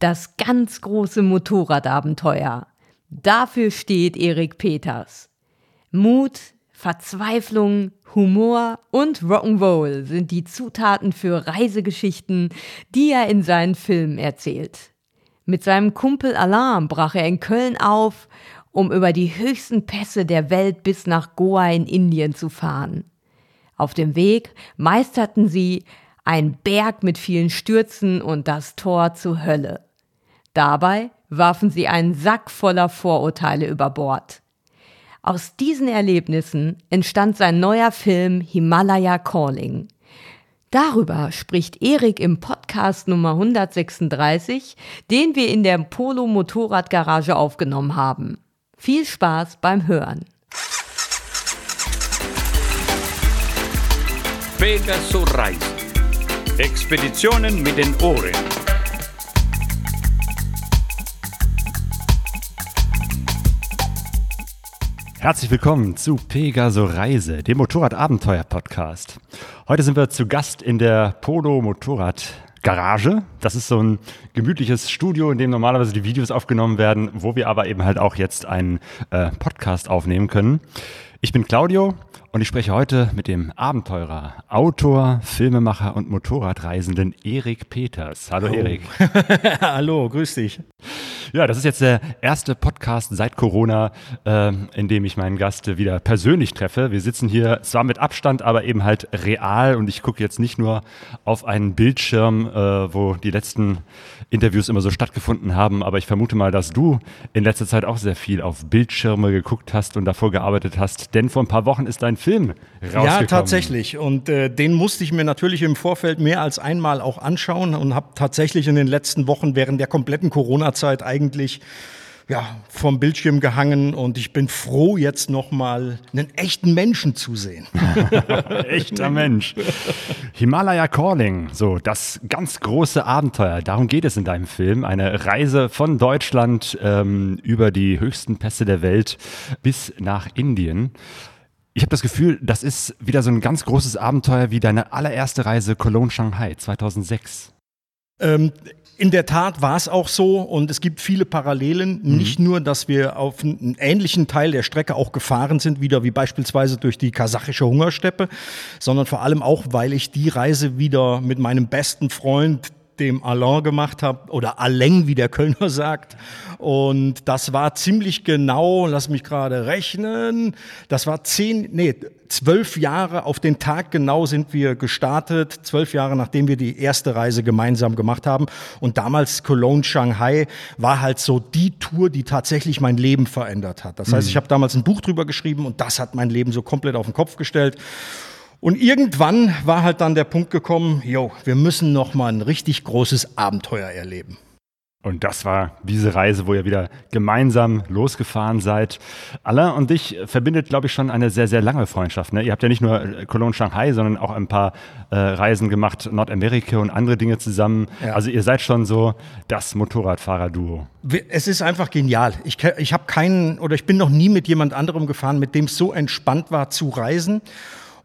Das ganz große Motorradabenteuer. Dafür steht Erik Peters. Mut, Verzweiflung, Humor und Rock'n'Roll sind die Zutaten für Reisegeschichten, die er in seinen Filmen erzählt. Mit seinem Kumpel Alarm brach er in Köln auf, um über die höchsten Pässe der Welt bis nach Goa in Indien zu fahren. Auf dem Weg meisterten sie ein Berg mit vielen Stürzen und das Tor zur Hölle. Dabei warfen sie einen Sack voller Vorurteile über Bord. Aus diesen Erlebnissen entstand sein neuer Film Himalaya Calling. Darüber spricht Erik im Podcast Nummer 136, den wir in der Polo Motorradgarage aufgenommen haben. Viel Spaß beim Hören. Pegaso Reisen. Expeditionen mit den Ohren. Herzlich willkommen zu Pegaso Reise, dem Motorradabenteuer-Podcast. Heute sind wir zu Gast in der Polo Motorrad Garage. Das ist so ein gemütliches Studio, in dem normalerweise die Videos aufgenommen werden, wo wir aber eben halt auch jetzt einen äh, Podcast aufnehmen können. Ich bin Claudio und ich spreche heute mit dem Abenteurer, Autor, Filmemacher und Motorradreisenden Erik Peters. Hallo oh. Erik. Hallo, grüß dich. Ja, das ist jetzt der erste Podcast seit Corona, äh, in dem ich meinen Gast wieder persönlich treffe. Wir sitzen hier zwar mit Abstand, aber eben halt real und ich gucke jetzt nicht nur auf einen Bildschirm, äh, wo die letzten Interviews immer so stattgefunden haben, aber ich vermute mal, dass du in letzter Zeit auch sehr viel auf Bildschirme geguckt hast und davor gearbeitet hast, denn vor ein paar Wochen ist dein Film rausgekommen. Ja, tatsächlich und äh, den musste ich mir natürlich im Vorfeld mehr als einmal auch anschauen und habe tatsächlich in den letzten Wochen während der kompletten Corona-Zeit eigentlich eigentlich ja, vom Bildschirm gehangen und ich bin froh, jetzt nochmal einen echten Menschen zu sehen. Echter Mensch. Himalaya Calling, so das ganz große Abenteuer. Darum geht es in deinem Film. Eine Reise von Deutschland ähm, über die höchsten Pässe der Welt bis nach Indien. Ich habe das Gefühl, das ist wieder so ein ganz großes Abenteuer wie deine allererste Reise Cologne-Shanghai 2006. Ähm, in der Tat war es auch so und es gibt viele Parallelen. Mhm. Nicht nur, dass wir auf einen ähnlichen Teil der Strecke auch gefahren sind, wieder wie beispielsweise durch die kasachische Hungersteppe, sondern vor allem auch, weil ich die Reise wieder mit meinem besten Freund, dem Alain gemacht habe oder Aleng, wie der Kölner sagt. Und das war ziemlich genau, lass mich gerade rechnen, das war zehn, nee, zwölf Jahre auf den Tag genau sind wir gestartet, zwölf Jahre nachdem wir die erste Reise gemeinsam gemacht haben. Und damals Cologne, Shanghai war halt so die Tour, die tatsächlich mein Leben verändert hat. Das heißt, mhm. ich habe damals ein Buch drüber geschrieben und das hat mein Leben so komplett auf den Kopf gestellt. Und irgendwann war halt dann der Punkt gekommen, jo, wir müssen noch mal ein richtig großes Abenteuer erleben. Und das war diese Reise, wo ihr wieder gemeinsam losgefahren seid. Alain und dich verbindet, glaube ich, schon eine sehr, sehr lange Freundschaft. Ne? Ihr habt ja nicht nur Cologne, Shanghai, sondern auch ein paar äh, Reisen gemacht, Nordamerika und andere Dinge zusammen. Ja. Also ihr seid schon so das Motorradfahrer-Duo. Es ist einfach genial. Ich, ich habe keinen oder ich bin noch nie mit jemand anderem gefahren, mit dem es so entspannt war zu reisen.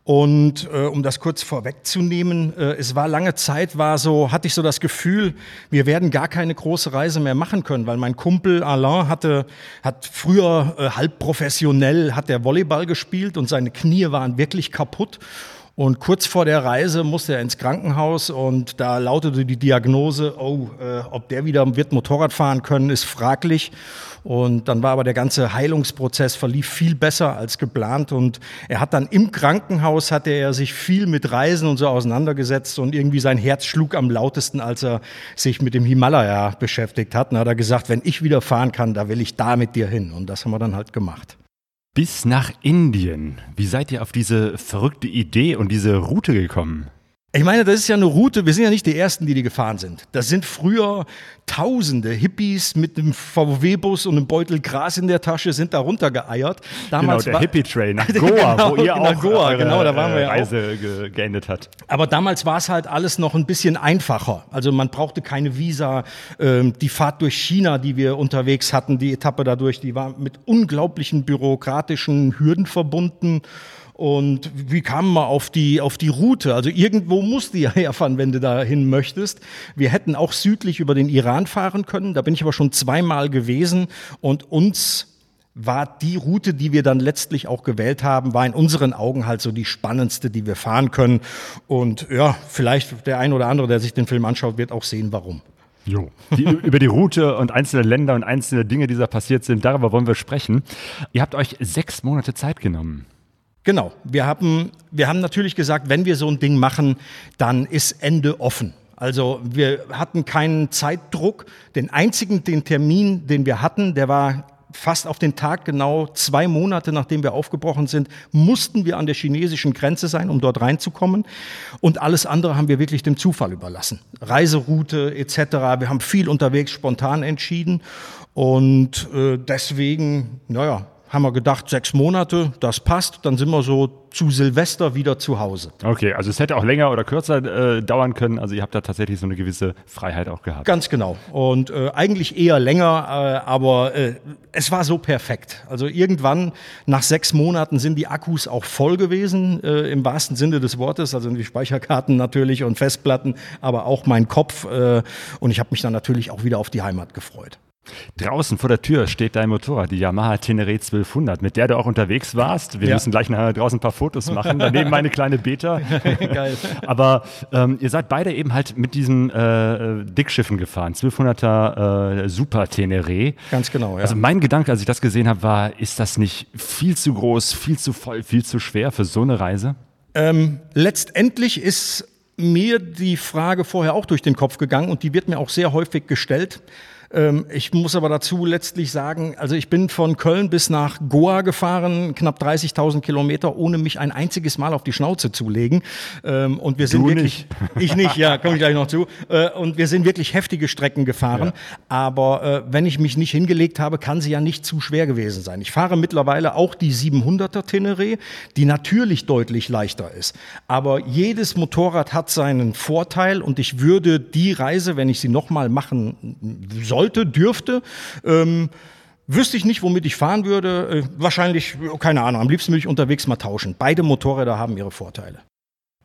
Und äh, um das kurz vorwegzunehmen, äh, es war lange Zeit, war so, hatte ich so das Gefühl, wir werden gar keine große Reise mehr machen können, weil mein Kumpel Alain hatte, hat früher äh, halb professionell, hat der Volleyball gespielt und seine Knie waren wirklich kaputt. Und kurz vor der Reise musste er ins Krankenhaus und da lautete die Diagnose, oh, äh, ob der wieder wird Motorrad fahren können, ist fraglich. Und dann war aber der ganze Heilungsprozess verlief viel besser als geplant. Und er hat dann im Krankenhaus hatte er sich viel mit Reisen und so auseinandergesetzt und irgendwie sein Herz schlug am lautesten, als er sich mit dem Himalaya beschäftigt hat. Und hat er gesagt, wenn ich wieder fahren kann, da will ich da mit dir hin. Und das haben wir dann halt gemacht bis nach Indien. Wie seid ihr auf diese verrückte Idee und diese Route gekommen? Ich meine, das ist ja eine Route, wir sind ja nicht die Ersten, die die gefahren sind. Das sind früher tausende Hippies mit einem VW-Bus und einem Beutel Gras in der Tasche sind da runtergeeiert. Damals genau, der Hippie-Train nach Goa, genau, wo ihr auch Goa, eure, genau, da waren wir ja Reise ge geendet hat. Aber damals war es halt alles noch ein bisschen einfacher. Also man brauchte keine Visa. Ähm, die Fahrt durch China, die wir unterwegs hatten, die Etappe dadurch, die war mit unglaublichen bürokratischen Hürden verbunden. Und wie kam man auf die, auf die Route? Also irgendwo musst du ja herfahren, wenn du dahin möchtest. Wir hätten auch südlich über den Iran fahren können. Da bin ich aber schon zweimal gewesen und uns war die Route, die wir dann letztlich auch gewählt haben, war in unseren Augen halt so die spannendste, die wir fahren können. Und ja, vielleicht der ein oder andere, der sich den Film anschaut, wird auch sehen, warum. Jo. Die, über die Route und einzelne Länder und einzelne Dinge, die da passiert sind, darüber wollen wir sprechen. Ihr habt euch sechs Monate Zeit genommen. Genau. Wir haben, wir haben natürlich gesagt, wenn wir so ein Ding machen, dann ist Ende offen. Also wir hatten keinen Zeitdruck. Den einzigen, den Termin, den wir hatten, der war fast auf den Tag genau zwei Monate nachdem wir aufgebrochen sind, mussten wir an der chinesischen Grenze sein, um dort reinzukommen. Und alles andere haben wir wirklich dem Zufall überlassen. Reiseroute etc. Wir haben viel unterwegs spontan entschieden. Und äh, deswegen, naja, haben wir gedacht, sechs Monate, das passt, dann sind wir so zu Silvester wieder zu Hause. Okay, also es hätte auch länger oder kürzer äh, dauern können. Also ihr habt da tatsächlich so eine gewisse Freiheit auch gehabt. Ganz genau. Und äh, eigentlich eher länger, äh, aber äh, es war so perfekt. Also irgendwann nach sechs Monaten sind die Akkus auch voll gewesen, äh, im wahrsten Sinne des Wortes. Also die Speicherkarten natürlich und Festplatten, aber auch mein Kopf. Äh, und ich habe mich dann natürlich auch wieder auf die Heimat gefreut. Draußen vor der Tür steht dein Motorrad, die Yamaha Tenere 1200, mit der du auch unterwegs warst. Wir ja. müssen gleich nachher draußen ein paar Fotos machen. Daneben meine kleine Beta. Geil. Aber ähm, ihr seid beide eben halt mit diesen äh, Dickschiffen gefahren, 1200er äh, Super Tenere. Ganz genau, ja. Also mein Gedanke, als ich das gesehen habe, war, ist das nicht viel zu groß, viel zu voll, viel zu schwer für so eine Reise? Ähm, letztendlich ist mir die Frage vorher auch durch den Kopf gegangen und die wird mir auch sehr häufig gestellt. Ähm, ich muss aber dazu letztlich sagen, also ich bin von Köln bis nach Goa gefahren, knapp 30.000 Kilometer, ohne mich ein einziges Mal auf die Schnauze zu legen. Ähm, und wir sind du wirklich, nicht. ich nicht, ja, komme ich gleich noch zu. Äh, und wir sind wirklich heftige Strecken gefahren. Ja. Aber äh, wenn ich mich nicht hingelegt habe, kann sie ja nicht zu schwer gewesen sein. Ich fahre mittlerweile auch die 700er Teneré, die natürlich deutlich leichter ist. Aber jedes Motorrad hat seinen Vorteil und ich würde die Reise, wenn ich sie nochmal machen soll, sollte, dürfte. Ähm, Wüsste ich nicht, womit ich fahren würde. Äh, wahrscheinlich, keine Ahnung, am liebsten würde ich unterwegs mal tauschen. Beide Motorräder haben ihre Vorteile.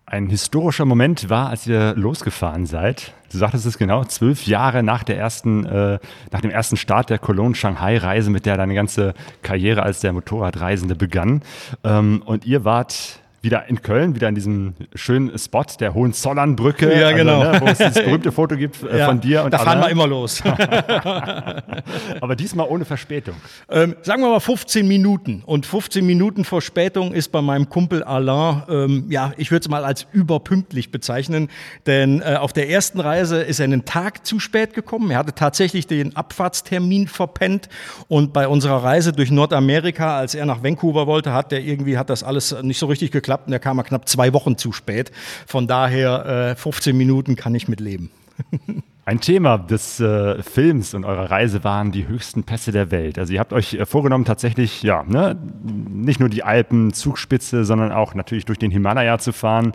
Ein historischer Moment war, als ihr losgefahren seid. Du sagtest es genau, zwölf Jahre nach der ersten, äh, nach dem ersten Start der Cologne-Shanghai-Reise, mit der deine ganze Karriere als der Motorradreisende begann. Ähm, und ihr wart wieder in Köln, wieder in diesem schönen Spot der Hohenzollernbrücke, ja, genau. Also, ne, wo es dieses berühmte Foto gibt äh, ja, von dir und Da fahren wir immer los. Aber diesmal ohne Verspätung. Ähm, sagen wir mal 15 Minuten. Und 15 Minuten Verspätung ist bei meinem Kumpel Alain, ähm, ja, ich würde es mal als überpünktlich bezeichnen. Denn äh, auf der ersten Reise ist er einen Tag zu spät gekommen. Er hatte tatsächlich den Abfahrtstermin verpennt. Und bei unserer Reise durch Nordamerika, als er nach Vancouver wollte, hat der irgendwie, hat das alles nicht so richtig geklappt geklappt und er kam mal knapp zwei Wochen zu spät. Von daher äh, 15 Minuten kann ich mit leben. Ein Thema des äh, Films und eurer Reise waren die höchsten Pässe der Welt. Also ihr habt euch äh, vorgenommen, tatsächlich, ja, ne, nicht nur die Alpen, Zugspitze, sondern auch natürlich durch den Himalaya zu fahren.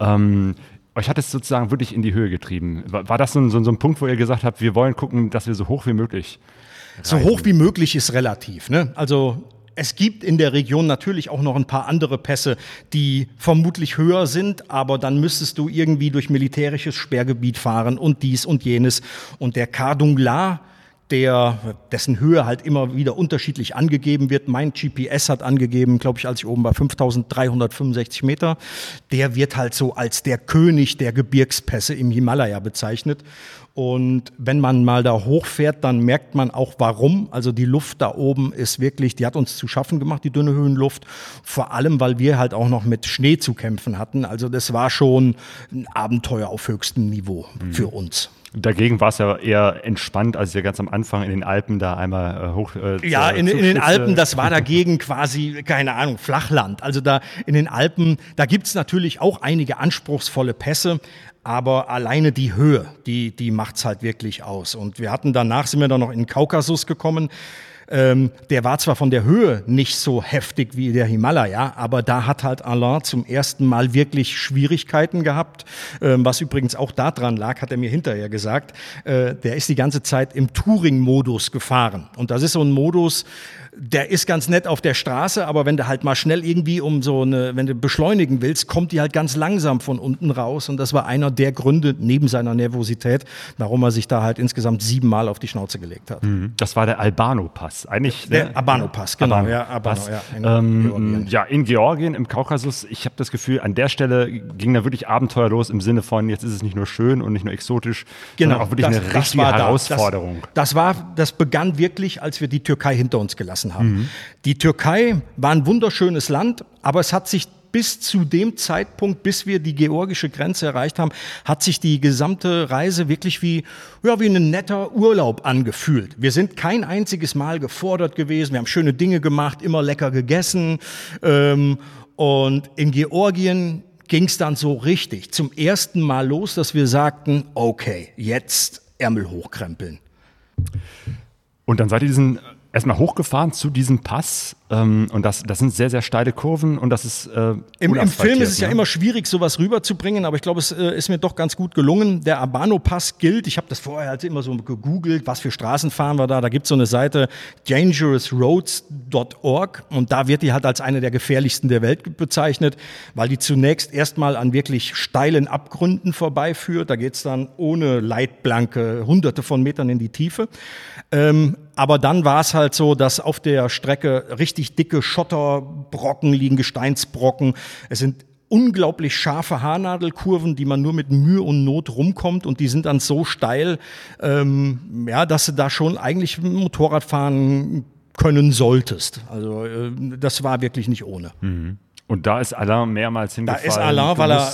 Ähm, euch hat es sozusagen wirklich in die Höhe getrieben. War, war das so ein, so, so ein, Punkt, wo ihr gesagt habt, wir wollen gucken, dass wir so hoch wie möglich. So hoch wie möglich ist relativ. Ne? Also es gibt in der Region natürlich auch noch ein paar andere Pässe, die vermutlich höher sind, aber dann müsstest du irgendwie durch militärisches Sperrgebiet fahren und dies und jenes. Und der Kardungla, der, dessen Höhe halt immer wieder unterschiedlich angegeben wird. Mein GPS hat angegeben, glaube ich, als ich oben bei 5365 Meter. Der wird halt so als der König der Gebirgspässe im Himalaya bezeichnet. Und wenn man mal da hochfährt, dann merkt man auch warum. Also die Luft da oben ist wirklich, die hat uns zu schaffen gemacht, die dünne Höhenluft. Vor allem, weil wir halt auch noch mit Schnee zu kämpfen hatten. Also das war schon ein Abenteuer auf höchstem Niveau mhm. für uns. Dagegen war es ja eher entspannt, als ihr ganz am Anfang in den Alpen da einmal äh, hoch. Äh, ja, in, in, den Alpen, das war dagegen quasi, keine Ahnung, Flachland. Also da in den Alpen, da gibt's natürlich auch einige anspruchsvolle Pässe, aber alleine die Höhe, die, die macht's halt wirklich aus. Und wir hatten danach, sind wir dann noch in den Kaukasus gekommen. Ähm, der war zwar von der Höhe nicht so heftig wie der Himalaya, aber da hat halt Alain zum ersten Mal wirklich Schwierigkeiten gehabt, ähm, was übrigens auch daran lag, hat er mir hinterher gesagt. Äh, der ist die ganze Zeit im Touring-Modus gefahren. Und das ist so ein Modus, der ist ganz nett auf der Straße, aber wenn du halt mal schnell irgendwie um so eine, wenn du beschleunigen willst, kommt die halt ganz langsam von unten raus. Und das war einer der Gründe neben seiner Nervosität, warum er sich da halt insgesamt siebenmal auf die Schnauze gelegt hat. Mhm. Das war der Albano-Pass. Eigentlich der ne? Albano-Pass, genau. Albano ja, Albano, ja, in ähm, ja, in Georgien, im Kaukasus. Ich habe das Gefühl, an der Stelle ging da wirklich Abenteuer los im Sinne von, jetzt ist es nicht nur schön und nicht nur exotisch, genau, sondern auch wirklich das, eine richtige Herausforderung. Das, das, war, das begann wirklich, als wir die Türkei hinter uns gelassen gelassen haben. Mhm. Die Türkei war ein wunderschönes Land, aber es hat sich bis zu dem Zeitpunkt, bis wir die georgische Grenze erreicht haben, hat sich die gesamte Reise wirklich wie, ja, wie ein netter Urlaub angefühlt. Wir sind kein einziges Mal gefordert gewesen, wir haben schöne Dinge gemacht, immer lecker gegessen. Ähm, und in Georgien ging es dann so richtig zum ersten Mal los, dass wir sagten, okay, jetzt Ärmel hochkrempeln. Und dann seid ihr diesen erstmal hochgefahren zu diesem Pass ähm, und das, das sind sehr, sehr steile Kurven und das ist. Äh, Im, Im Film ist es ne? ja immer schwierig, sowas rüberzubringen, aber ich glaube, es äh, ist mir doch ganz gut gelungen. Der Abano-Pass gilt, ich habe das vorher halt immer so gegoogelt, was für Straßen fahren wir da. Da gibt es so eine Seite dangerousroads.org und da wird die halt als eine der gefährlichsten der Welt bezeichnet, weil die zunächst erstmal an wirklich steilen Abgründen vorbeiführt. Da geht es dann ohne Leitplanke hunderte von Metern in die Tiefe. Ähm, aber dann war es halt so, dass auf der Strecke richtig dicke Schotterbrocken liegen, Gesteinsbrocken. Es sind unglaublich scharfe Haarnadelkurven, die man nur mit Mühe und Not rumkommt und die sind dann so steil, ähm, ja, dass du da schon eigentlich Motorrad fahren können solltest. Also äh, das war wirklich nicht ohne. Mhm. Und da ist Alain mehrmals hingefallen. Da ist Alain, weil er,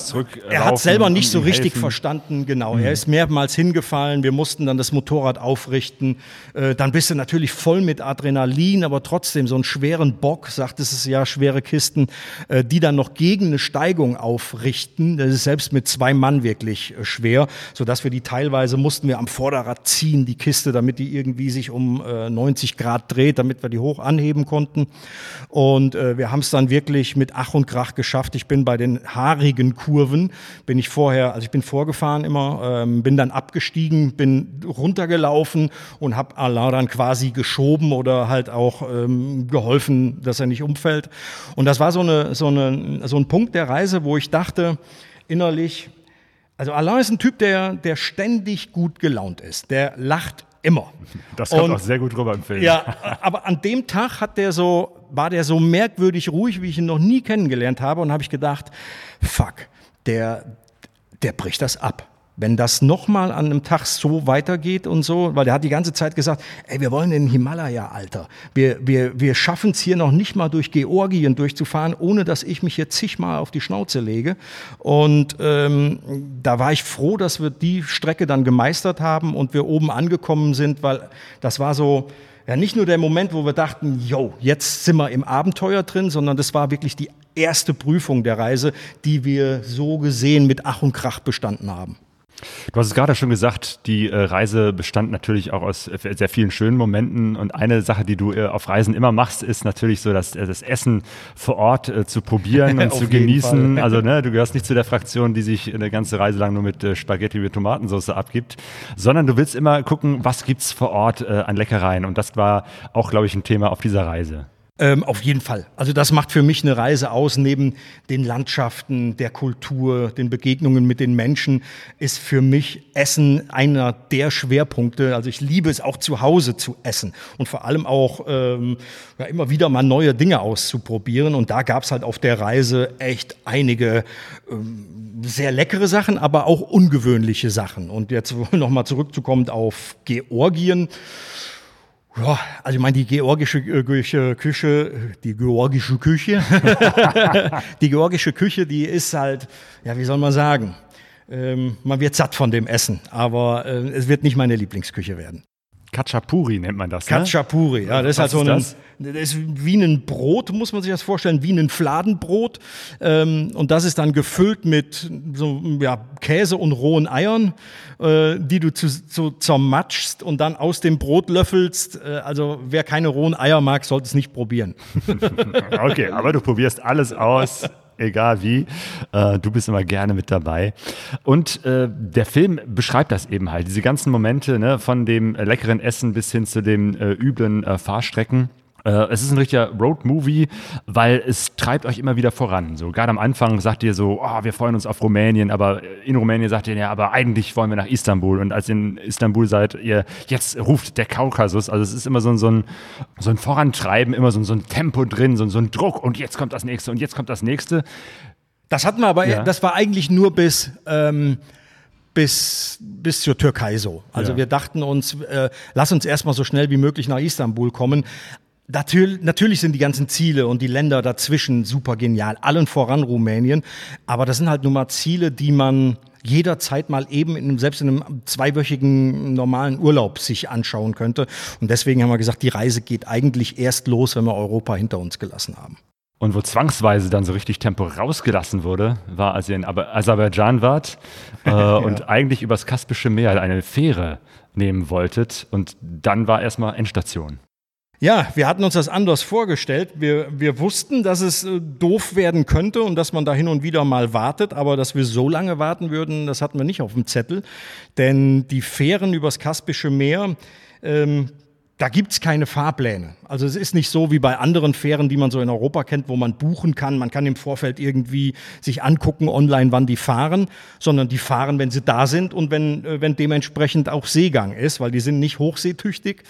er hat selber nicht so richtig helfen. verstanden, genau. Mhm. Er ist mehrmals hingefallen, wir mussten dann das Motorrad aufrichten. Äh, dann bist du natürlich voll mit Adrenalin, aber trotzdem so einen schweren Bock, sagt es ja, schwere Kisten, äh, die dann noch gegen eine Steigung aufrichten. Das ist selbst mit zwei Mann wirklich äh, schwer, sodass wir die teilweise mussten wir am Vorderrad ziehen, die Kiste, damit die irgendwie sich um 90 Grad dreht, damit wir die hoch anheben konnten. Und wir haben es dann wirklich mit Ach und Krach geschafft. Ich bin bei den haarigen Kurven, bin ich vorher, also ich bin vorgefahren immer, ähm, bin dann abgestiegen, bin runtergelaufen und habe Alain dann quasi geschoben oder halt auch ähm, geholfen, dass er nicht umfällt. Und das war so, eine, so, eine, so ein Punkt der Reise, wo ich dachte, innerlich, also Alain ist ein Typ, der, der ständig gut gelaunt ist. Der lacht immer. Das kommt und, auch sehr gut rüber im Film. Ja, aber an dem Tag hat der so, war der so merkwürdig ruhig, wie ich ihn noch nie kennengelernt habe und habe ich gedacht, fuck, der, der bricht das ab wenn das nochmal an einem Tag so weitergeht und so, weil der hat die ganze Zeit gesagt, ey, wir wollen in den Himalaya, Alter. Wir, wir, wir schaffen es hier noch nicht mal durch Georgien durchzufahren, ohne dass ich mich hier zigmal auf die Schnauze lege. Und ähm, da war ich froh, dass wir die Strecke dann gemeistert haben und wir oben angekommen sind, weil das war so, ja, nicht nur der Moment, wo wir dachten, yo, jetzt sind wir im Abenteuer drin, sondern das war wirklich die erste Prüfung der Reise, die wir so gesehen mit Ach und Krach bestanden haben. Du hast es gerade schon gesagt, die äh, Reise bestand natürlich auch aus äh, sehr vielen schönen Momenten. Und eine Sache, die du äh, auf Reisen immer machst, ist natürlich so, dass, das Essen vor Ort zu probieren und zu genießen. Also ne, du gehörst nicht zu der Fraktion, die sich eine ganze Reise lang nur mit Spaghetti mit Tomatensauce abgibt, sondern du willst immer gucken, was gibt's vor Ort an Leckereien. Und das war auch, glaube ich, ein Thema auf dieser Reise. Ähm, auf jeden Fall. Also das macht für mich eine Reise aus. Neben den Landschaften, der Kultur, den Begegnungen mit den Menschen ist für mich Essen einer der Schwerpunkte. Also ich liebe es auch zu Hause zu essen und vor allem auch ähm, ja, immer wieder mal neue Dinge auszuprobieren. Und da gab es halt auf der Reise echt einige ähm, sehr leckere Sachen, aber auch ungewöhnliche Sachen. Und jetzt nochmal zurückzukommen auf Georgien. Ja, also ich meine, die georgische äh, Küche, die georgische Küche, die georgische Küche, die ist halt, ja, wie soll man sagen, ähm, man wird satt von dem Essen, aber äh, es wird nicht meine Lieblingsküche werden. Katschapuri nennt man das. Ne? Katschapuri, ja, das ist halt so ein, das? das? ist wie ein Brot, muss man sich das vorstellen, wie ein Fladenbrot. Ähm, und das ist dann gefüllt mit so ja, Käse und rohen Eiern, äh, die du zu, zu zermatschst und dann aus dem Brot löffelst. Äh, also wer keine rohen Eier mag, sollte es nicht probieren. okay, aber du probierst alles aus egal wie. Äh, du bist immer gerne mit dabei. Und äh, der Film beschreibt das eben halt, diese ganzen Momente ne, von dem leckeren Essen bis hin zu den äh, üblen äh, Fahrstrecken. Äh, es ist ein richtiger Road-Movie, weil es treibt euch immer wieder voran. So gerade am Anfang sagt ihr so, oh, wir freuen uns auf Rumänien, aber in Rumänien sagt ihr ja, aber eigentlich wollen wir nach Istanbul. Und als ihr in Istanbul seid, ihr jetzt ruft der Kaukasus. Also es ist immer so ein, so ein, so ein Vorantreiben, immer so ein, so ein Tempo drin, so, so ein Druck. Und jetzt kommt das nächste und jetzt kommt das nächste. Das hatten wir aber, ja. das war eigentlich nur bis. Ähm bis, bis zur Türkei so. Also ja. wir dachten uns, äh, lass uns erstmal so schnell wie möglich nach Istanbul kommen. Natürlich, natürlich sind die ganzen Ziele und die Länder dazwischen super genial, allen voran Rumänien. Aber das sind halt nur mal Ziele, die man jederzeit mal eben in einem, selbst in einem zweiwöchigen normalen Urlaub sich anschauen könnte. Und deswegen haben wir gesagt, die Reise geht eigentlich erst los, wenn wir Europa hinter uns gelassen haben. Und wo zwangsweise dann so richtig Tempo rausgelassen wurde, war, als ihr in Aserbaidschan wart äh, ja. und eigentlich übers Kaspische Meer eine Fähre nehmen wolltet. Und dann war erstmal Endstation. Ja, wir hatten uns das anders vorgestellt. Wir, wir wussten, dass es äh, doof werden könnte und dass man da hin und wieder mal wartet, aber dass wir so lange warten würden, das hatten wir nicht auf dem Zettel. Denn die Fähren übers Kaspische Meer ähm, da gibt's keine Fahrpläne. Also es ist nicht so wie bei anderen Fähren, die man so in Europa kennt, wo man buchen kann. Man kann im Vorfeld irgendwie sich angucken online, wann die fahren, sondern die fahren, wenn sie da sind und wenn, äh, wenn dementsprechend auch Seegang ist, weil die sind nicht hochseetüchtig.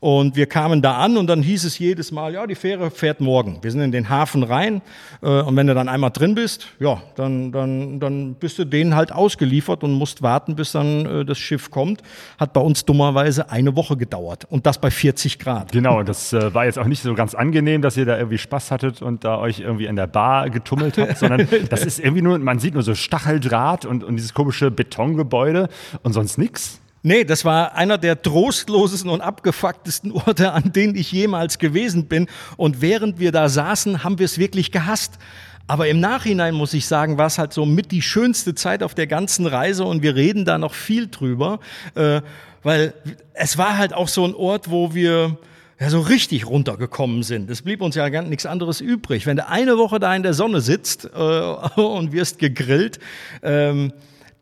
Und wir kamen da an und dann hieß es jedes Mal, ja, die Fähre fährt morgen. Wir sind in den Hafen rein äh, und wenn du dann einmal drin bist, ja, dann, dann, dann bist du denen halt ausgeliefert und musst warten, bis dann äh, das Schiff kommt. Hat bei uns dummerweise eine Woche gedauert. Und das bei bei 40 Grad. Genau, das äh, war jetzt auch nicht so ganz angenehm, dass ihr da irgendwie Spaß hattet und da euch irgendwie in der Bar getummelt habt, sondern das ist irgendwie nur, man sieht nur so Stacheldraht und, und dieses komische Betongebäude und sonst nichts. Nee, das war einer der trostlosesten und abgefucktesten Orte, an denen ich jemals gewesen bin. Und während wir da saßen, haben wir es wirklich gehasst. Aber im Nachhinein muss ich sagen, war es halt so mit die schönste Zeit auf der ganzen Reise und wir reden da noch viel drüber. Weil es war halt auch so ein Ort, wo wir ja so richtig runtergekommen sind. Es blieb uns ja gar nichts anderes übrig. Wenn du eine Woche da in der Sonne sitzt äh, und wirst gegrillt, ähm,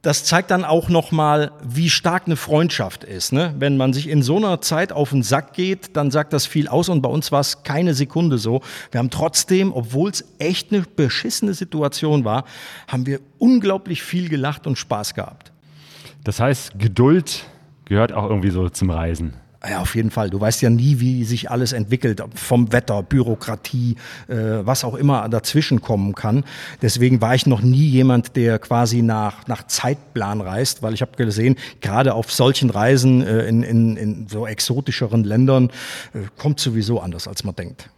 das zeigt dann auch noch mal, wie stark eine Freundschaft ist. Ne? Wenn man sich in so einer Zeit auf den Sack geht, dann sagt das viel aus. Und bei uns war es keine Sekunde so. Wir haben trotzdem, obwohl es echt eine beschissene Situation war, haben wir unglaublich viel gelacht und Spaß gehabt. Das heißt, Geduld gehört auch irgendwie so zum Reisen. Ja, auf jeden Fall. Du weißt ja nie, wie sich alles entwickelt, vom Wetter, Bürokratie, äh, was auch immer dazwischen kommen kann. Deswegen war ich noch nie jemand, der quasi nach, nach Zeitplan reist, weil ich habe gesehen, gerade auf solchen Reisen äh, in, in, in so exotischeren Ländern äh, kommt sowieso anders, als man denkt.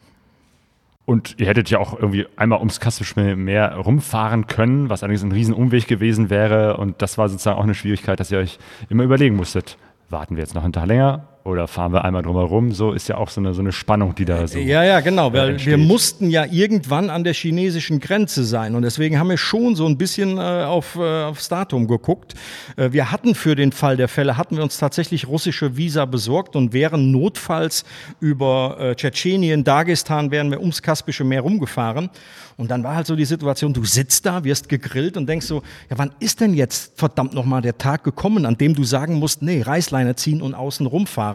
Und ihr hättet ja auch irgendwie einmal ums Kaspische Meer rumfahren können, was allerdings ein Riesenumweg gewesen wäre. Und das war sozusagen auch eine Schwierigkeit, dass ihr euch immer überlegen musstet, warten wir jetzt noch einen Tag länger oder fahren wir einmal drumherum? So ist ja auch so eine, so eine Spannung, die da so. Ja, ja, genau. Weil entsteht. wir mussten ja irgendwann an der chinesischen Grenze sein. Und deswegen haben wir schon so ein bisschen äh, auf, äh, aufs Datum geguckt. Äh, wir hatten für den Fall der Fälle, hatten wir uns tatsächlich russische Visa besorgt und wären notfalls über äh, Tschetschenien, Dagestan, wären wir ums Kaspische Meer rumgefahren. Und dann war halt so die Situation, du sitzt da, wirst gegrillt und denkst so, ja, wann ist denn jetzt verdammt nochmal der Tag gekommen, an dem du sagen musst, nee, Reißleine ziehen und außen rumfahren.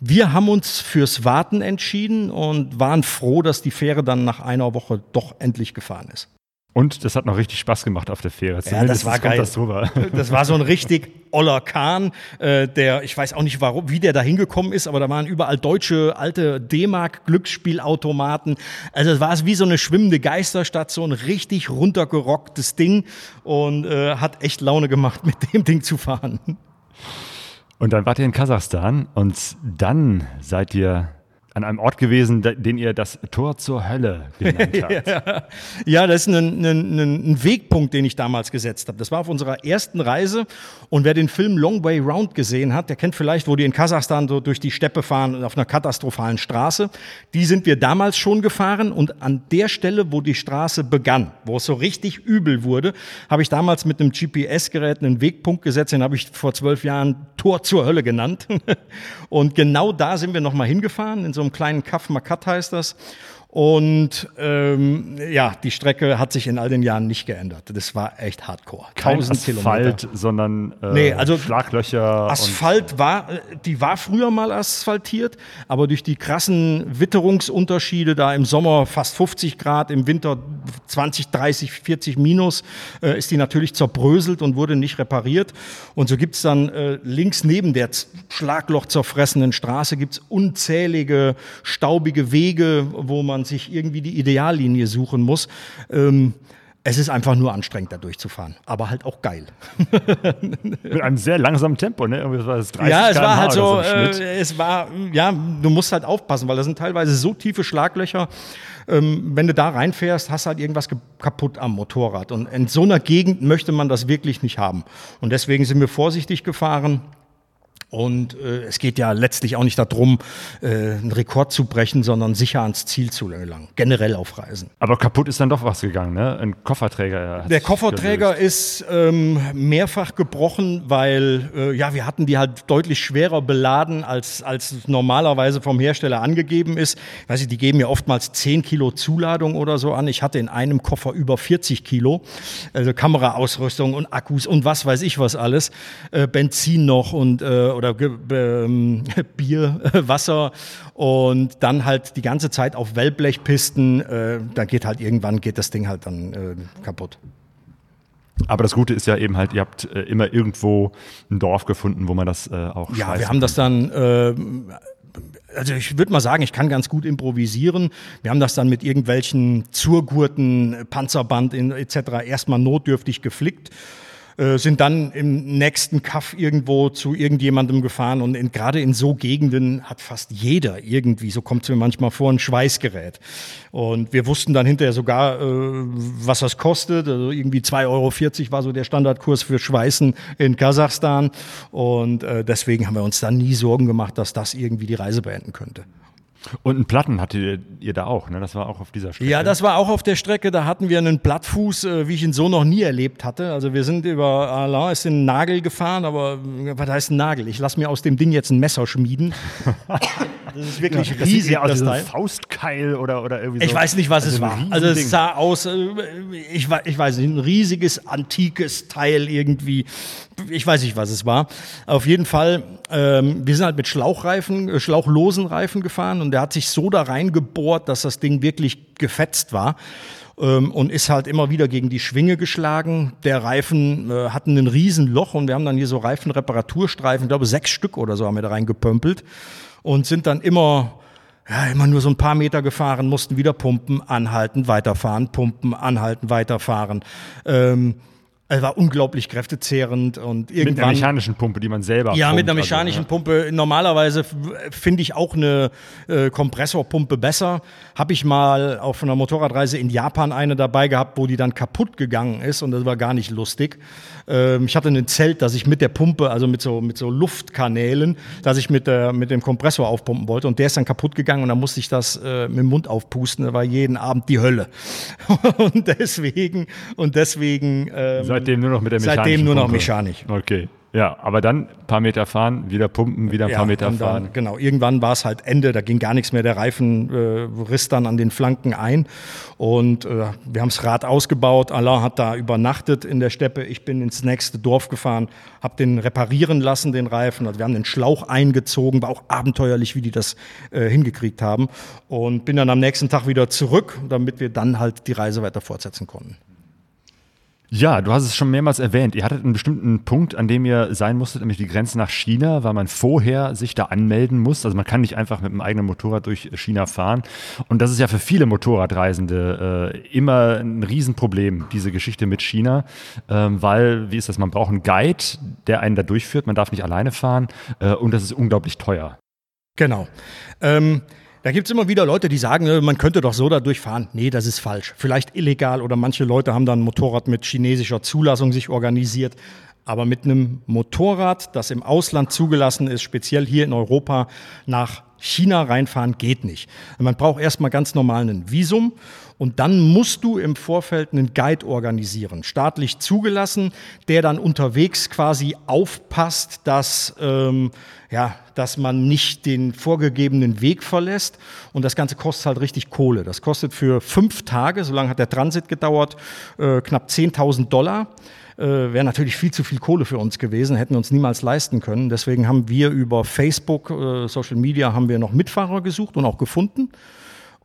Wir haben uns fürs Warten entschieden und waren froh, dass die Fähre dann nach einer Woche doch endlich gefahren ist. Und das hat noch richtig Spaß gemacht auf der Fähre. Ja, das war geil. Das, das, war so ein richtig oller Kahn, äh, der, ich weiß auch nicht warum, wie der da hingekommen ist, aber da waren überall deutsche alte D-Mark-Glücksspielautomaten. Also es war wie so eine schwimmende Geisterstadt, so ein richtig runtergerocktes Ding und äh, hat echt Laune gemacht, mit dem Ding zu fahren. Und dann wart ihr in Kasachstan und dann seid ihr an einem Ort gewesen, den ihr das Tor zur Hölle genannt habt. ja, das ist ein, ein, ein, Wegpunkt, den ich damals gesetzt habe. Das war auf unserer ersten Reise. Und wer den Film Long Way Round gesehen hat, der kennt vielleicht, wo die in Kasachstan so durch die Steppe fahren auf einer katastrophalen Straße. Die sind wir damals schon gefahren. Und an der Stelle, wo die Straße begann, wo es so richtig übel wurde, habe ich damals mit einem GPS-Gerät einen Wegpunkt gesetzt. Den habe ich vor zwölf Jahren Tor zur Hölle genannt. Und genau da sind wir nochmal hingefahren, in so einem kleinen Kaff Makat heißt das. Und ähm, ja, die Strecke hat sich in all den Jahren nicht geändert. Das war echt hardcore. Kein Asphalt, Kilometer. sondern äh, nee, also Schlaglöcher. Asphalt war, die war früher mal asphaltiert, aber durch die krassen Witterungsunterschiede da im Sommer fast 50 Grad, im Winter 20, 30, 40 minus, äh, ist die natürlich zerbröselt und wurde nicht repariert. Und so gibt's dann äh, links neben der Schlagloch zerfressenen Straße gibt's unzählige staubige Wege, wo man sich irgendwie die Ideallinie suchen muss. Ähm, es ist einfach nur anstrengend, da durchzufahren, aber halt auch geil. Mit einem sehr langsamen Tempo, ne? Irgendwie war das 30 ja, es war halt so, so äh, es war, ja, du musst halt aufpassen, weil da sind teilweise so tiefe Schlaglöcher. Ähm, wenn du da reinfährst, hast halt irgendwas kaputt am Motorrad. Und in so einer Gegend möchte man das wirklich nicht haben. Und deswegen sind wir vorsichtig gefahren. Und äh, es geht ja letztlich auch nicht darum, äh, einen Rekord zu brechen, sondern sicher ans Ziel zu gelangen, generell auf Reisen. Aber kaputt ist dann doch was gegangen, ne? Ein Kofferträger. Der Kofferträger gelöst. ist ähm, mehrfach gebrochen, weil äh, ja, wir hatten die halt deutlich schwerer beladen, als, als normalerweise vom Hersteller angegeben ist. Ich weiß nicht, die geben ja oftmals 10 Kilo Zuladung oder so an. Ich hatte in einem Koffer über 40 Kilo. Also Kameraausrüstung und Akkus und was weiß ich was alles. Äh, Benzin noch und äh, oder ähm, Bier, Wasser und dann halt die ganze Zeit auf Wellblechpisten. Äh, da geht halt irgendwann geht das Ding halt dann äh, kaputt. Aber das Gute ist ja eben halt, ihr habt äh, immer irgendwo ein Dorf gefunden, wo man das äh, auch Ja, wir haben das dann äh, also ich würde mal sagen, ich kann ganz gut improvisieren. Wir haben das dann mit irgendwelchen Zurgurten, Panzerband in, etc. erstmal notdürftig geflickt äh, sind dann im nächsten Kaff irgendwo zu irgendjemandem gefahren und in, gerade in so Gegenden hat fast jeder irgendwie, so kommt es mir manchmal vor, ein Schweißgerät. Und wir wussten dann hinterher sogar, äh, was das kostet. Also irgendwie 2,40 Euro war so der Standardkurs für Schweißen in Kasachstan. Und äh, deswegen haben wir uns dann nie Sorgen gemacht, dass das irgendwie die Reise beenden könnte. Und einen Platten hattet ihr da auch, ne? Das war auch auf dieser Strecke. Ja, das war auch auf der Strecke. Da hatten wir einen Plattfuß, äh, wie ich ihn so noch nie erlebt hatte. Also wir sind über Alain, ist in einen Nagel gefahren, aber was heißt ein Nagel? Ich lasse mir aus dem Ding jetzt ein Messer schmieden. das ist wirklich ja, riesig. Das, das Teil. Faustkeil oder, oder irgendwie so. Ich weiß nicht, was also es war. Also es sah aus, äh, ich, ich weiß nicht, ein riesiges, antikes Teil irgendwie. Ich weiß nicht, was es war. Auf jeden Fall, ähm, wir sind halt mit Schlauchreifen, schlauchlosen Reifen gefahren und der hat sich so da reingebohrt, dass das Ding wirklich gefetzt war ähm, und ist halt immer wieder gegen die Schwinge geschlagen. Der Reifen äh, hatte ein Riesenloch und wir haben dann hier so Reifenreparaturstreifen, ich glaube sechs Stück oder so haben wir da reingepömpelt und sind dann immer ja, immer nur so ein paar Meter gefahren, mussten wieder pumpen, anhalten, weiterfahren, pumpen, anhalten, weiterfahren. Ähm, es war unglaublich kräftezehrend und irgendwann. Mit einer mechanischen Pumpe, die man selber. Ja, pumpt, mit einer also, mechanischen also, Pumpe. Normalerweise finde ich auch eine äh, Kompressorpumpe besser. Habe ich mal auf einer Motorradreise in Japan eine dabei gehabt, wo die dann kaputt gegangen ist und das war gar nicht lustig. Ähm, ich hatte ein Zelt, das ich mit der Pumpe, also mit so mit so Luftkanälen, dass ich mit der mit dem Kompressor aufpumpen wollte und der ist dann kaputt gegangen und dann musste ich das äh, mit dem Mund aufpusten. Das war jeden Abend die Hölle. und deswegen und deswegen. Ähm, Seitdem nur noch mit der mechanischen Seitdem nur noch mechanisch. Okay. Ja, aber dann ein paar Meter fahren, wieder pumpen, wieder ein ja, paar Meter dann, fahren. Genau, irgendwann war es halt Ende, da ging gar nichts mehr, der Reifen äh, riss dann an den Flanken ein und äh, wir haben das Rad ausgebaut, Alain hat da übernachtet in der Steppe, ich bin ins nächste Dorf gefahren, habe den reparieren lassen, den Reifen, also wir haben den Schlauch eingezogen, war auch abenteuerlich, wie die das äh, hingekriegt haben und bin dann am nächsten Tag wieder zurück, damit wir dann halt die Reise weiter fortsetzen konnten. Ja, du hast es schon mehrmals erwähnt. Ihr hattet einen bestimmten Punkt, an dem ihr sein musstet, nämlich die Grenze nach China, weil man vorher sich da anmelden muss. Also man kann nicht einfach mit einem eigenen Motorrad durch China fahren. Und das ist ja für viele Motorradreisende äh, immer ein Riesenproblem, diese Geschichte mit China, ähm, weil, wie ist das, man braucht einen Guide, der einen da durchführt, man darf nicht alleine fahren äh, und das ist unglaublich teuer. Genau. Ähm Da gibt es immer wieder Leute, die sagen, äh, man könnte doch so da durchfahren. Nee, das ist falsch. Vielleicht illegal oder manche Leute haben dann ein Motorrad mit chinesischer Zulassung sich organisiert. Aber mit einem Motorrad, das im Ausland zugelassen ist, speziell hier in Europa, nach China reinfahren geht nicht. Man braucht erstmal ganz normal ein Visum und dann musst du im Vorfeld einen Guide organisieren, staatlich zugelassen, der dann unterwegs quasi aufpasst, dass, ähm, ja, dass man nicht den vorgegebenen Weg verlässt. Und das Ganze kostet halt richtig Kohle. Das kostet für fünf Tage, so lange hat der Transit gedauert, äh, knapp 10.000 Dollar äh, wäre natürlich viel zu viel Kohle für uns gewesen, hätten uns niemals leisten können. Deswegen haben wir über Facebook, äh, Social Media, haben wir noch Mitfahrer gesucht und auch gefunden.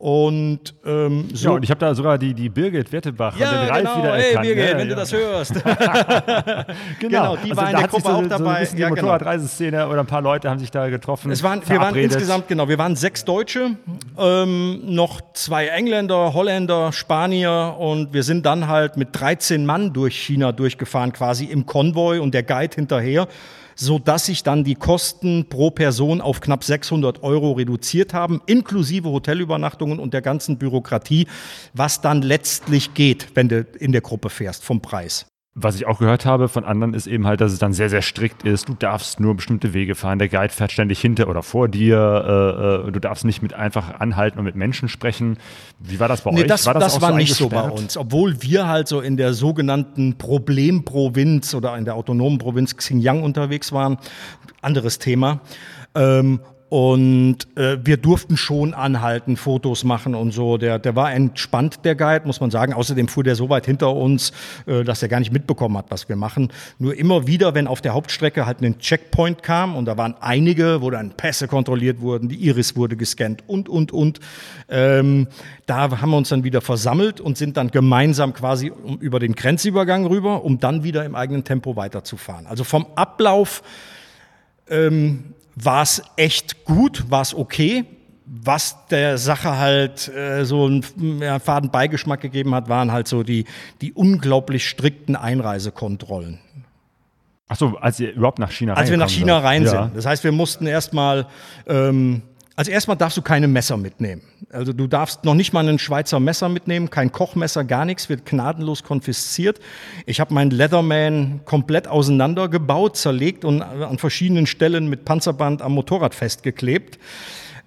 Und ähm, so. Ja, und ich habe da sogar die, die Birgit Wettebach ja, den Ralf genau. wieder hey, erkannt. Birgit, ja, wenn ja. du das hörst. genau. die also war in da der Gruppe auch so, So dabei. ein bisschen Ja, die genau. Motorradreiseszene oder ein paar Leute haben sich da getroffen. Es waren, wir waren insgesamt, genau, wir waren sechs Deutsche, ähm, noch zwei Engländer, Holländer, Spanier und wir sind dann halt mit 13 Mann durch China durchgefahren, quasi im Konvoi und der Guide hinterher, so dass sich dann die Kosten pro Person auf knapp 600 Euro reduziert haben, inklusive Hotelübernachtungen und der ganzen Bürokratie, was dann letztlich geht, wenn du in der Gruppe fährst, vom Preis. Was ich auch gehört habe von anderen ist eben halt, dass es dann sehr, sehr strikt ist. Du darfst nur bestimmte Wege fahren. Der Guide fährt ständig hinter oder vor dir. Äh, äh, du darfst nicht mit einfach anhalten und mit Menschen sprechen. Wie war das bei Nee, euch? das war, das auch war nicht so bei uns. Obwohl wir halt so in der sogenannten Problemprovinz oder in der autonomen Provinz Xinjiang unterwegs waren. Anderes Thema. Ähm, und äh, wir durften schon anhalten, Fotos machen und so. Der, der war entspannt, der Guide, muss man sagen. Außerdem fuhr der so weit hinter uns, äh, dass er gar nicht mitbekommen hat, was wir machen. Nur immer wieder, wenn auf der Hauptstrecke halt ein Checkpoint kam und da waren einige, wo dann Pässe kontrolliert wurden, die Iris wurde gescannt und, und, und. Ähm, da haben wir uns dann wieder versammelt und sind dann gemeinsam quasi über den Grenzübergang rüber, um dann wieder im eigenen Tempo weiterzufahren. Also vom Ablauf ähm, war es echt gut, war es okay. Was der Sache halt äh, so einen ja, faden Beigeschmack gegeben hat, waren halt so die, die unglaublich strikten Einreisekontrollen. Achso, als ihr überhaupt nach China Als wir nach China seid. rein ja. sind. Das heißt, wir mussten erstmal, ähm, also erstmal darfst du keine Messer mitnehmen. Also du darfst noch nicht mal ein Schweizer Messer mitnehmen, kein Kochmesser, gar nichts, wird gnadenlos konfisziert. Ich habe meinen Leatherman komplett auseinandergebaut, zerlegt und an verschiedenen Stellen mit Panzerband am Motorrad festgeklebt.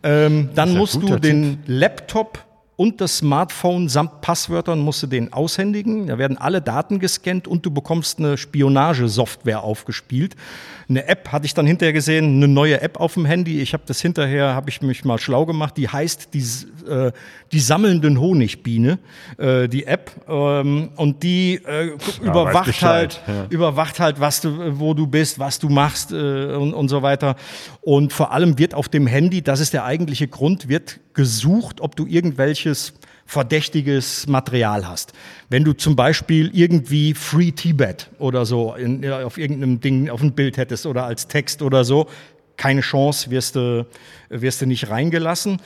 Ähm, dann musst du den Laptop und das Smartphone samt Passwörtern musst du den aushändigen. Da werden alle Daten gescannt und du bekommst eine Spionagesoftware aufgespielt. Eine App hatte ich dann hinterher gesehen, eine neue App auf dem Handy. Ich habe das hinterher, habe ich mich mal schlau gemacht. Die heißt die, äh, die sammelnden Honigbiene, äh, die App. Ähm, und die äh, weiß überwacht halt, ja. überwacht halt, was du, wo du bist, was du machst äh, und, und so weiter. Und vor allem wird auf dem Handy, das ist der eigentliche Grund, wird gesucht, ob du irgendwelches verdächtiges Material hast. Wenn du zum Beispiel irgendwie Free Tibet oder so in, auf irgendeinem Ding auf ein Bild hättest oder als Text oder so, keine Chance, wirst du, wirst du nicht reingelassen.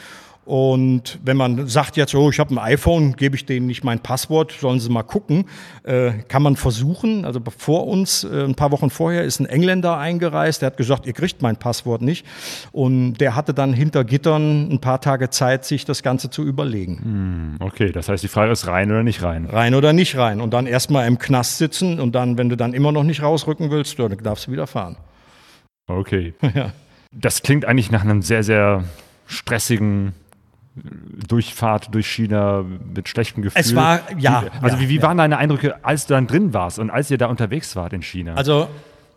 Und wenn man sagt jetzt, oh, ich habe ein iPhone, gebe ich denen nicht mein Passwort, sollen sie mal gucken, äh, kann man versuchen. Also vor uns, äh, ein paar Wochen vorher, ist ein Engländer eingereist, der hat gesagt, ihr kriegt mein Passwort nicht. Und der hatte dann hinter Gittern ein paar Tage Zeit, sich das Ganze zu überlegen. Okay, das heißt, die Frage ist rein oder nicht rein. Rein oder nicht rein. Und dann erstmal im Knast sitzen und dann, wenn du dann immer noch nicht rausrücken willst, dann darfst du wieder fahren. Okay. Ja. Das klingt eigentlich nach einem sehr, sehr stressigen Durchfahrt durch China mit schlechtem Gefühl. Es war- ja, Wie, also ja, wie, wie ja. waren deine Eindrücke, als du dann drin warst und als ihr da unterwegs wart in China? Also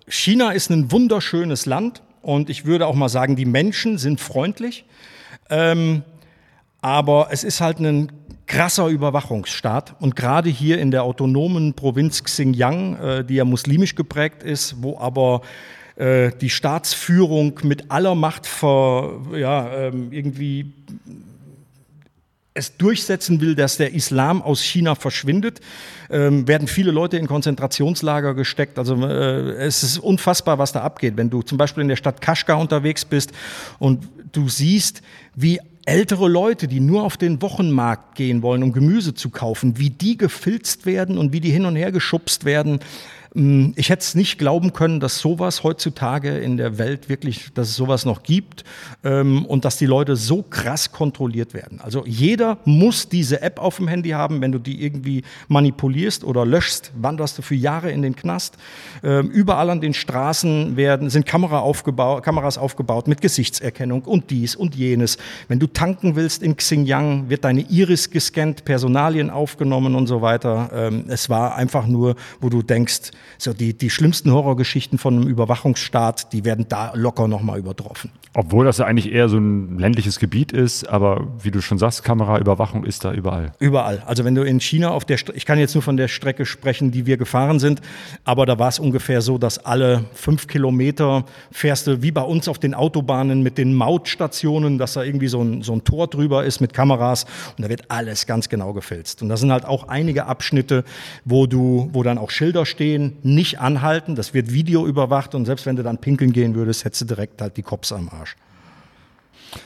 China ist ein wunderschönes Land und ich würde auch mal sagen, die Menschen sind freundlich. Ähm, aber es ist halt ein krasser Überwachungsstaat. Und gerade hier in der autonomen Provinz Xinjiang, äh, die ja muslimisch geprägt ist, wo aber äh, die Staatsführung mit aller Macht ver, ja, ähm, irgendwie es durchsetzen will, dass der Islam aus China verschwindet, ähm, werden viele Leute in Konzentrationslager gesteckt. Also äh, es ist unfassbar, was da abgeht. Wenn du zum Beispiel in der Stadt Kaschgar unterwegs bist und du siehst, wie ältere Leute, die nur auf den Wochenmarkt gehen wollen, um Gemüse zu kaufen, wie die gefilzt werden und wie die hin und her geschubst werden. Mm, ich hätte es nicht glauben können, dass sowas heutzutage in der Welt wirklich, dass es sowas noch gibt ähm, und dass die Leute so krass kontrolliert werden. Also jeder muss diese App auf dem Handy haben. Wenn du die irgendwie manipulierst oder löschst, wanderst du für Jahre in den Knast. Ähm, überall an den Straßen werden, sind Kamera aufgebaut, Kameras aufgebaut mit Gesichtserkennung und dies und jenes. Wenn du tanken willst in Xinjiang, wird deine Iris gescannt, Personalien aufgenommen und so weiter. Ähm, es war einfach nur, wo du denkst, so die, die schlimmsten Horrorgeschichten von einem Überwachungsstaat, die werden da locker nochmal übertroffen. Obwohl das ja eigentlich eher so ein ländliches Gebiet ist, aber wie du schon sagst, Kameraüberwachung ist da überall. Überall. Also wenn du in China auf der, St ich kann jetzt nur von der Strecke sprechen, die wir gefahren sind, aber da war es ungefähr so, dass alle fünf Kilometer fährst du wie bei uns auf den Autobahnen mit den Mautstationen, dass da irgendwie so ein, so ein Tor drüber ist mit Kameras und da wird alles ganz genau gefilzt. Und da sind halt auch einige Abschnitte, wo du, wo dann auch Schilder stehen, nicht anhalten, das wird Video überwacht und selbst wenn du dann pinkeln gehen würdest, hättest du direkt halt die Cops am Arsch.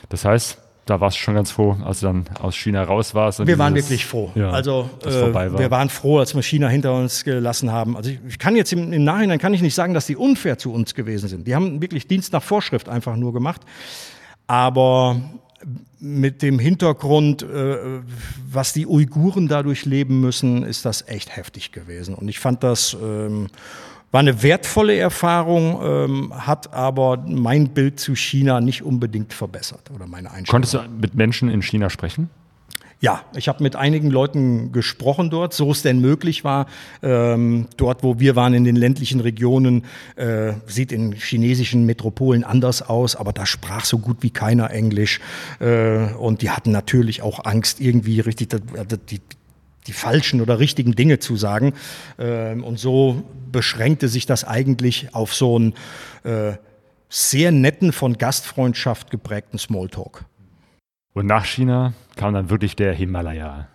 Das heißt, da warst du schon ganz froh, als du dann aus China raus warst. wir waren wirklich froh. Ja, also äh, war. wir waren froh, als wir China hinter uns gelassen haben. Also ich, ich kann jetzt im, im, Nachhinein kann ich nicht sagen, dass die unfair zu uns gewesen sind. Die haben wirklich Dienst nach Vorschrift einfach nur gemacht. Aber mit dem Hintergrund, äh, was die Uiguren dadurch leben müssen, ist das echt heftig gewesen. Und ich fand das ähm, war eine wertvolle Erfahrung, ähm, hat aber mein Bild zu China nicht unbedingt verbessert oder meine Einstellung. Konntest du mit Menschen in China sprechen? Ja, ich habe mit einigen Leuten gesprochen dort, so es denn möglich war. Ähm, dort, wo wir waren in den ländlichen Regionen, äh, sieht in chinesischen Metropolen anders aus, aber da sprach so gut wie keiner Englisch. Äh, und die hatten natürlich auch Angst, irgendwie richtig die, die falschen oder richtigen Dinge zu sagen. Ähm, und so beschränkte sich das eigentlich auf so einen äh, sehr netten, von Gastfreundschaft geprägten Smalltalk. Und nach China kam dann wirklich der Himalaya.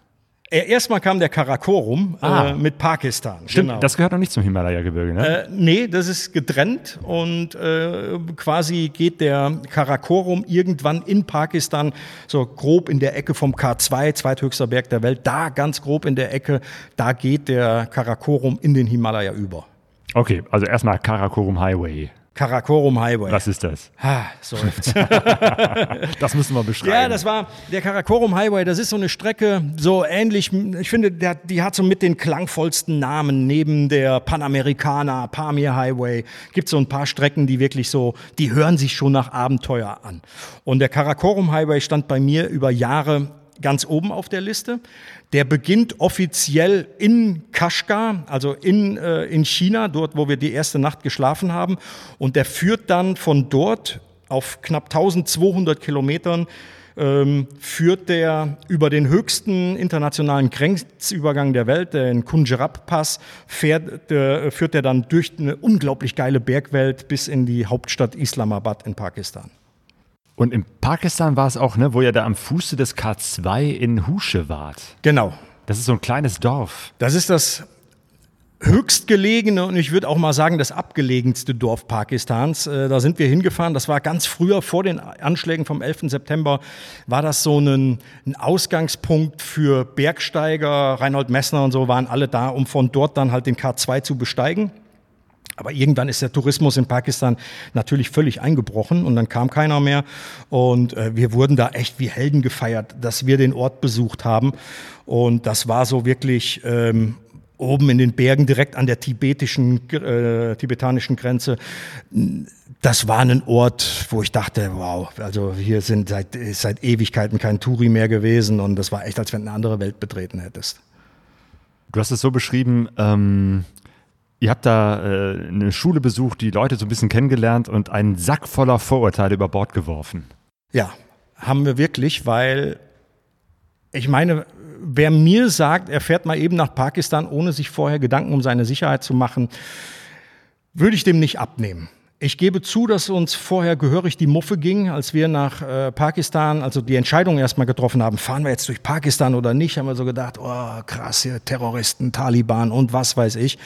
Erstmal kam der Karakorum ah. äh, mit Pakistan. Stimmt, genau. das gehört noch nicht zum Himalaya-Gebirge, ne? Äh, nee, das ist getrennt und äh, quasi geht der Karakorum irgendwann in Pakistan, so grob in der Ecke vom K2, zweithöchster Berg der Welt, da ganz grob in der Ecke, da geht der Karakorum in den Himalaya über. Okay, also erstmal Karakorum Highway. Karakorum Highway. Was ist das? Ha, seufzt. das müssen wir beschreiben. Ja, das war der Karakorum Highway. Das ist so eine Strecke, so ähnlich. Ich finde, der, die hat so mit den klangvollsten Namen. Neben der Panamericana, Pamir Highway, gibt es so ein paar Strecken, die wirklich so, die hören sich schon nach Abenteuer an. Und der Karakorum Highway stand bei mir über Jahre ganz oben auf der Liste. Der beginnt offiziell in Kashgar, also in, äh, in China, dort, wo wir die erste Nacht geschlafen haben. Und der führt dann von dort auf knapp 1200 Kilometern ähm, führt der über den höchsten internationalen Grenzübergang der Welt, den Kunjerab-Pass, äh, führt er dann durch eine unglaublich geile Bergwelt bis in die Hauptstadt Islamabad in Pakistan. Und in Pakistan war es auch, ne, wo ihr da am Fuße des K2 in Husche wart. Genau. Das ist so ein kleines Dorf. Das ist das höchstgelegene und ich würde auch mal sagen das abgelegenste Dorf Pakistans. Äh, da sind wir hingefahren. Das war ganz früher vor den Anschlägen vom 11. September. War das so ein, ein Ausgangspunkt für Bergsteiger? Reinhold Messner und so waren alle da, um von dort dann halt den K2 zu besteigen. Aber irgendwann ist der Tourismus in Pakistan natürlich völlig eingebrochen und dann kam keiner mehr. Und äh, wir wurden da echt wie Helden gefeiert, dass wir den Ort besucht haben. Und das war so wirklich ähm, oben in den Bergen direkt an der tibetischen, äh, tibetanischen Grenze. Das war ein Ort, wo ich dachte, wow, also hier sind seit, seit Ewigkeiten kein Touri mehr gewesen und das war echt, als wenn du eine andere Welt betreten hättest. Du hast es so beschrieben, ähm, Ihr habt da äh, eine Schule besucht, die Leute so ein bisschen kennengelernt und einen Sack voller Vorurteile über Bord geworfen. Ja, haben wir wirklich, weil ich meine, wer mir sagt, er fährt mal eben nach Pakistan, ohne sich vorher Gedanken um seine Sicherheit zu machen, würde ich dem nicht abnehmen. Ich gebe zu, dass uns vorher gehörig die Muffe ging, als wir nach äh, Pakistan, also die Entscheidung erstmal getroffen haben, fahren wir jetzt durch Pakistan oder nicht, haben wir so gedacht, oh krass, hier Terroristen, Taliban und was weiß ich.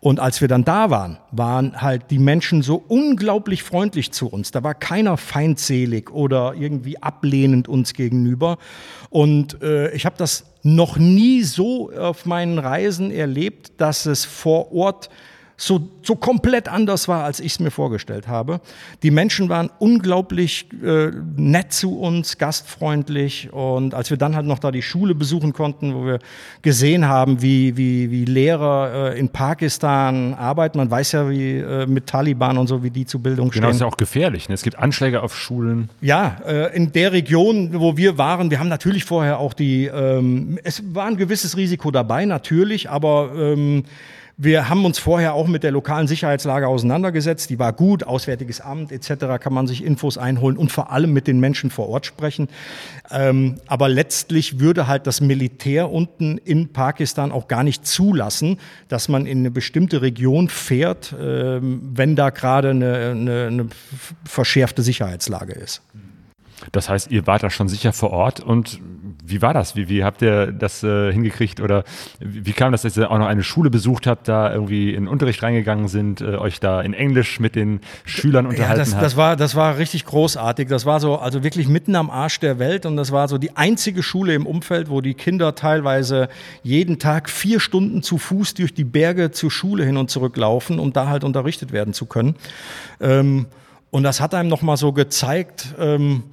Und als wir dann da waren, waren halt die Menschen so unglaublich freundlich zu uns. Da war keiner feindselig oder irgendwie ablehnend uns gegenüber. Und äh, ich habe das noch nie so auf meinen Reisen erlebt, dass es vor Ort so, so komplett anders war, als ich es mir vorgestellt habe. Die Menschen waren unglaublich äh, nett zu uns, gastfreundlich. Und als wir dann halt noch da die Schule besuchen konnten, wo wir gesehen haben, wie, wie, wie Lehrer äh, in Pakistan arbeiten, man weiß ja, wie äh, mit Taliban und so, wie die zu Bildung stehen. Genau, ist ja auch gefährlich. Ne? Es gibt Anschläge auf Schulen. Ja, äh, in der Region, wo wir waren, wir haben natürlich vorher auch die, ähm, es war ein gewisses Risiko dabei, natürlich, aber ähm, wir haben uns vorher auch mit der lokalen Sicherheitslage auseinandergesetzt. Die war gut, Auswärtiges Amt etc. kann man sich Infos einholen und vor allem mit den Menschen vor Ort sprechen. Ähm, aber letztlich würde halt das Militär unten in Pakistan auch gar nicht zulassen, dass man in eine bestimmte Region fährt, ähm, wenn da gerade eine, eine, eine verschärfte Sicherheitslage ist. Das heißt, ihr wart da schon sicher vor Ort und wie war das? Wie, wie habt ihr das äh, hingekriegt oder wie, wie, kam das, dass ihr auch noch eine Schule besucht habt, da irgendwie in Unterricht reingegangen sind, äh, euch da in Englisch mit den Schülern unterhalten ja, das, habt? Das war, das war richtig großartig. Das war so, also wirklich mitten am Arsch der Welt und das war so die einzige Schule im Umfeld, wo die Kinder teilweise jeden Tag vier Stunden zu Fuß durch die Berge zur Schule hin und zurück laufen, um da halt unterrichtet werden zu können. Ähm, und das hat einem nochmal so gezeigt, ähm,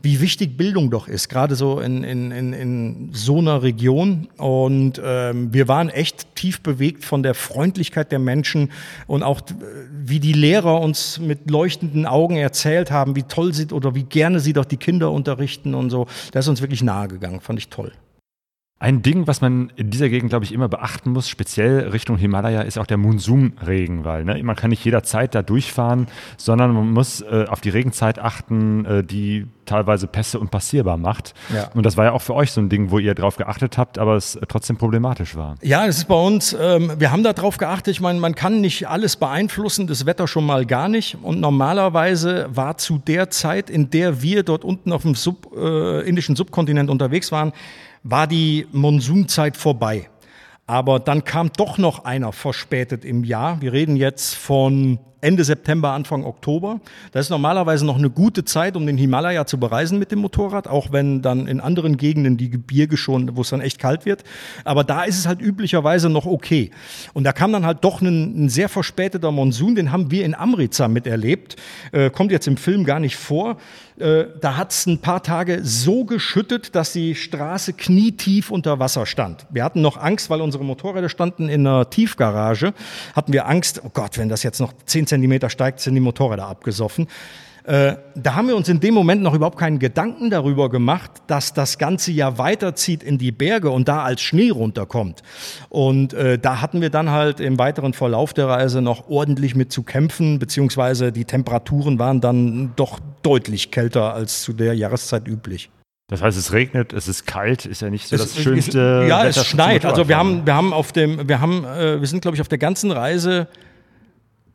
wie wichtig Bildung doch ist, gerade so in, in, in, in so einer Region. Und ähm, wir waren echt tief bewegt von der Freundlichkeit der Menschen und auch wie die Lehrer uns mit leuchtenden Augen erzählt haben, wie toll sie oder wie gerne sie doch die Kinder unterrichten und so. Das ist uns wirklich nahe gegangen, fand ich toll. Ein Ding, was man in dieser Gegend, glaube ich, immer beachten muss, speziell Richtung Himalaya, ist auch der Monsunregen, weil ne, man kann nicht jederzeit da durchfahren, sondern man muss äh, auf die Regenzeit achten, äh, die teilweise Pässe unpassierbar macht. Ja. Und das war ja auch für euch so ein Ding, wo ihr drauf geachtet habt, aber es trotzdem problematisch war. Ja, das ist bei uns, ähm, wir haben da drauf geachtet. Ich meine, man kann nicht alles beeinflussen, das Wetter schon mal gar nicht. Und normalerweise war zu der Zeit, in der wir dort unten auf dem Sub, äh, indischen Subkontinent unterwegs waren, war die Monsunzeit vorbei. Aber dann kam doch noch einer verspätet im Jahr. Wir reden jetzt von Ende September, Anfang Oktober. Das ist normalerweise noch eine gute Zeit, um den Himalaya zu bereisen mit dem Motorrad, auch wenn dann in anderen Gegenden die Gebirge schon, wo es dann echt kalt wird. Aber da ist es halt üblicherweise noch okay. Und da kam dann halt doch ein, ein sehr verspäteter Monsun, den haben wir in Amritsar miterlebt. Äh, kommt jetzt im Film gar nicht vor. Äh, da hat es ein paar Tage so geschüttet, dass die Straße knietief unter Wasser stand. Wir hatten noch Angst, weil unsere Motorräder standen in einer Tiefgarage. Hatten wir Angst, oh Gott, wenn das jetzt noch zehn Zentimeter steigt, sind die Motorräder abgesoffen. Äh, da haben wir uns in dem Moment noch überhaupt keinen Gedanken darüber gemacht, dass das Ganze ja weiterzieht in die Berge und da als Schnee runterkommt. Und äh, da hatten wir dann halt im weiteren Verlauf der Reise noch ordentlich mit zu kämpfen, beziehungsweise die Temperaturen waren dann doch deutlich kälter als zu der Jahreszeit üblich. Das heißt, es regnet, es ist kalt, ist ja nicht so das schönste. ja, Wetter es schneit. Also wir haben, wir haben auf dem, wir haben, äh, wir sind glaube ich auf der ganzen Reise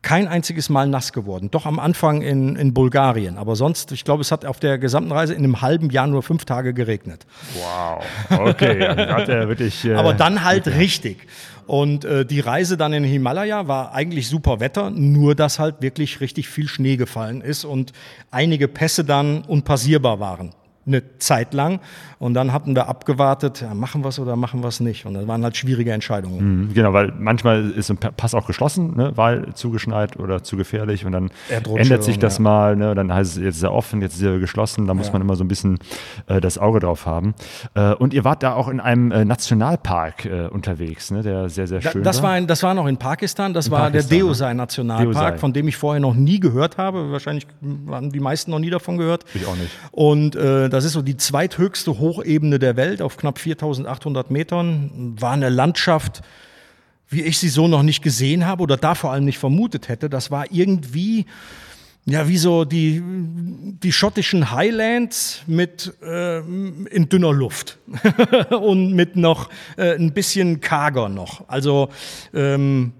kein einziges Mal nass geworden. Doch am Anfang in, in Bulgarien. Aber sonst, ich glaube, es hat auf der gesamten Reise in einem halben Jahr nur fünf Tage geregnet. Wow. Okay. hat er wirklich, äh, Aber dann halt okay. richtig. Und äh, die Reise dann in Himalaya war eigentlich super Wetter, nur dass halt wirklich richtig viel Schnee gefallen ist und einige Pässe dann unpassierbar waren eine Zeit lang. Und dann hatten wir abgewartet, ja, machen wir es oder machen wir es nicht. Und das waren halt schwierige Entscheidungen. Mhm, genau, weil manchmal ist ein Pass auch geschlossen, ne, weil zugeschneit oder zu gefährlich. Und dann ändert sich das ja. mal. Ne, dann heißt es, jetzt ist er offen, jetzt ist er geschlossen. Da muss ja. man immer so ein bisschen äh, das Auge drauf haben. Äh, und ihr wart da auch in einem äh, Nationalpark äh, unterwegs, ne, der sehr, sehr schön da, das war. Ein, das war noch in Pakistan. Das in war Pakistan, der Deosai Nationalpark, Deosai. von dem ich vorher noch nie gehört habe. Wahrscheinlich haben die meisten noch nie davon gehört. Ich auch nicht. Und äh, das ist so die zweithöchste Hochebene der Welt auf knapp 4800 Metern. War eine Landschaft, wie ich sie so noch nicht gesehen habe oder da vor allem nicht vermutet hätte. Das war irgendwie, ja, wie so die, die schottischen Highlands mit äh, in dünner Luft und mit noch äh, ein bisschen karger noch. Also ähm,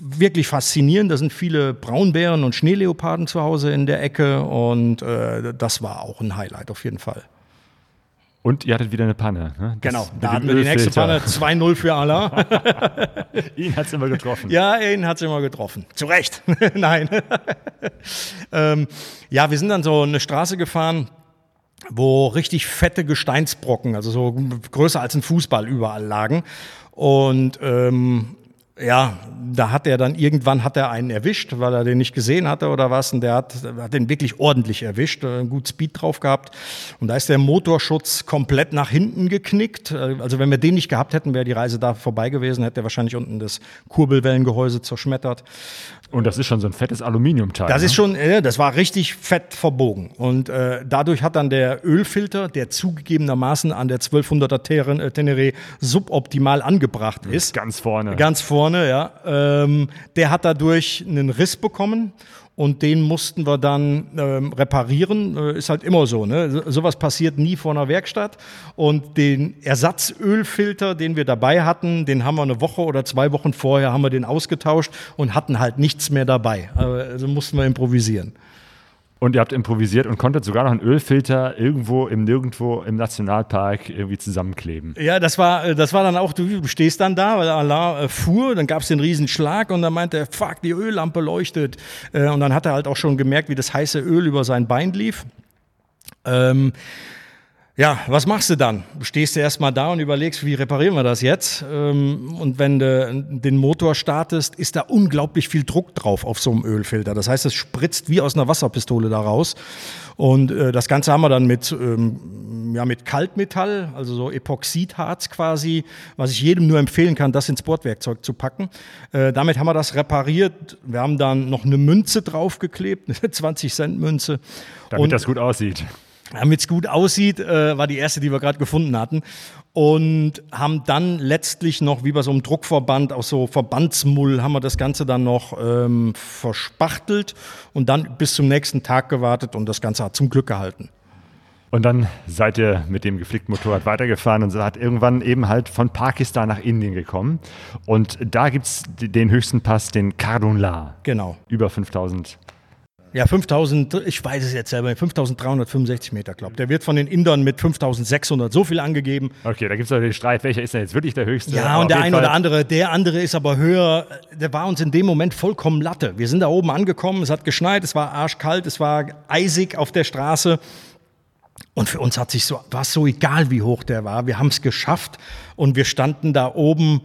wirklich faszinierend. Da sind viele Braunbären und Schneeleoparden zu Hause in der Ecke und äh, das war auch ein Highlight auf jeden Fall. Und ihr hattet wieder eine Panne. Ne? genau, da hatten wir die nächste Panne 2-0 für Allah. ihn hat es immer getroffen. Ja, ihn hat es immer getroffen. Zu Recht. Nein. ähm, ja, wir sind dann so eine Straße gefahren, wo richtig fette Gesteinsbrocken, also so größer als ein Fußball, überall lagen. Und ähm, ja, da hat er dann irgendwann hat er einen erwischt, weil er den nicht gesehen hatte oder was. Und der hat, hat den wirklich ordentlich erwischt, äh, gut Speed drauf gehabt. Und da ist der Motorschutz komplett nach hinten geknickt. Äh, also wenn wir den nicht gehabt hätten, wäre die Reise da vorbei gewesen, hätte er wahrscheinlich unten das Kurbelwellengehäuse zerschmettert. Und das ist schon so ein fettes Aluminiumteil. Das ne? ist schon, äh, das war richtig fett verbogen. Und äh, dadurch hat dann der Ölfilter, der zugegebenermaßen an der 1200er Ter- äh, Tenere suboptimal angebracht ist, ganz vorne. Ganz vorne, ja. Ähm, der hat dadurch einen Riss bekommen und den mussten wir dann ähm, reparieren. Äh, ist halt immer so, ne? So, sowas passiert nie vor einer Werkstatt. Und den Ersatzölfilter, den wir dabei hatten, den haben wir eine Woche oder zwei Wochen vorher haben wir den ausgetauscht und hatten halt nichts mehr dabei. Also mussten wir improvisieren. Und ihr habt improvisiert und konntet sogar noch einen Ölfilter irgendwo im Nirgendwo im Nationalpark irgendwie zusammenkleben. Ja, das war, äh, das war dann auch, du stehst dann da, weil Alain äh, fuhr, dann gab es den riesen Schlag und dann meinte er, fuck, die Öllampe leuchtet. Äh, und dann hat er halt auch schon gemerkt, wie das heiße Öl über sein Bein lief. Ähm, ja, was machst du dann? Stehst du erstmal da und überlegst, wie reparieren wir das jetzt? Ähm, und wenn du den Motor startest, ist da unglaublich viel Druck drauf auf so einem Ölfilter. Das heißt, es spritzt wie aus einer Wasserpistole da raus. Und äh, das Ganze haben wir dann mit, ähm, ja, mit Kaltmetall, also so Epoxidharz quasi, was ich jedem nur empfehlen kann, das ins Bordwerkzeug zu packen. Äh, damit haben wir das repariert. Wir haben dann noch eine Münze draufgeklebt, eine 20-Cent-Münze. Damit das gut aussieht. Damit es gut aussieht, äh, war die erste, die wir gerade gefunden hatten. Und haben dann letztlich noch, wie bei so einem Druckverband, aus so Verbandsmull, haben wir das Ganze dann noch ähm, verspachtelt und dann bis zum nächsten Tag gewartet und das Ganze hat zum Glück gehalten. Und dann seid ihr mit dem geflickten Motorrad weitergefahren und seid irgendwann eben halt von Pakistan nach Indien gekommen. Und da gibt es den höchsten Pass, den Kardun La. Genau. Über 5000 ja, 5000, ich weiß es jetzt selber, 5365 Meter, glaube Der wird von den Indern mit 5600 so viel angegeben. Okay, da gibt es den Streit, welcher ist denn jetzt wirklich der höchste? Ja, und der eine oder andere, der andere ist aber höher. Der war uns in dem Moment vollkommen Latte. Wir sind da oben angekommen, es hat geschneit, es war arschkalt, es war eisig auf der Straße. Und für uns hat sich so, war es so egal, wie hoch der war. Wir haben es geschafft und wir standen da oben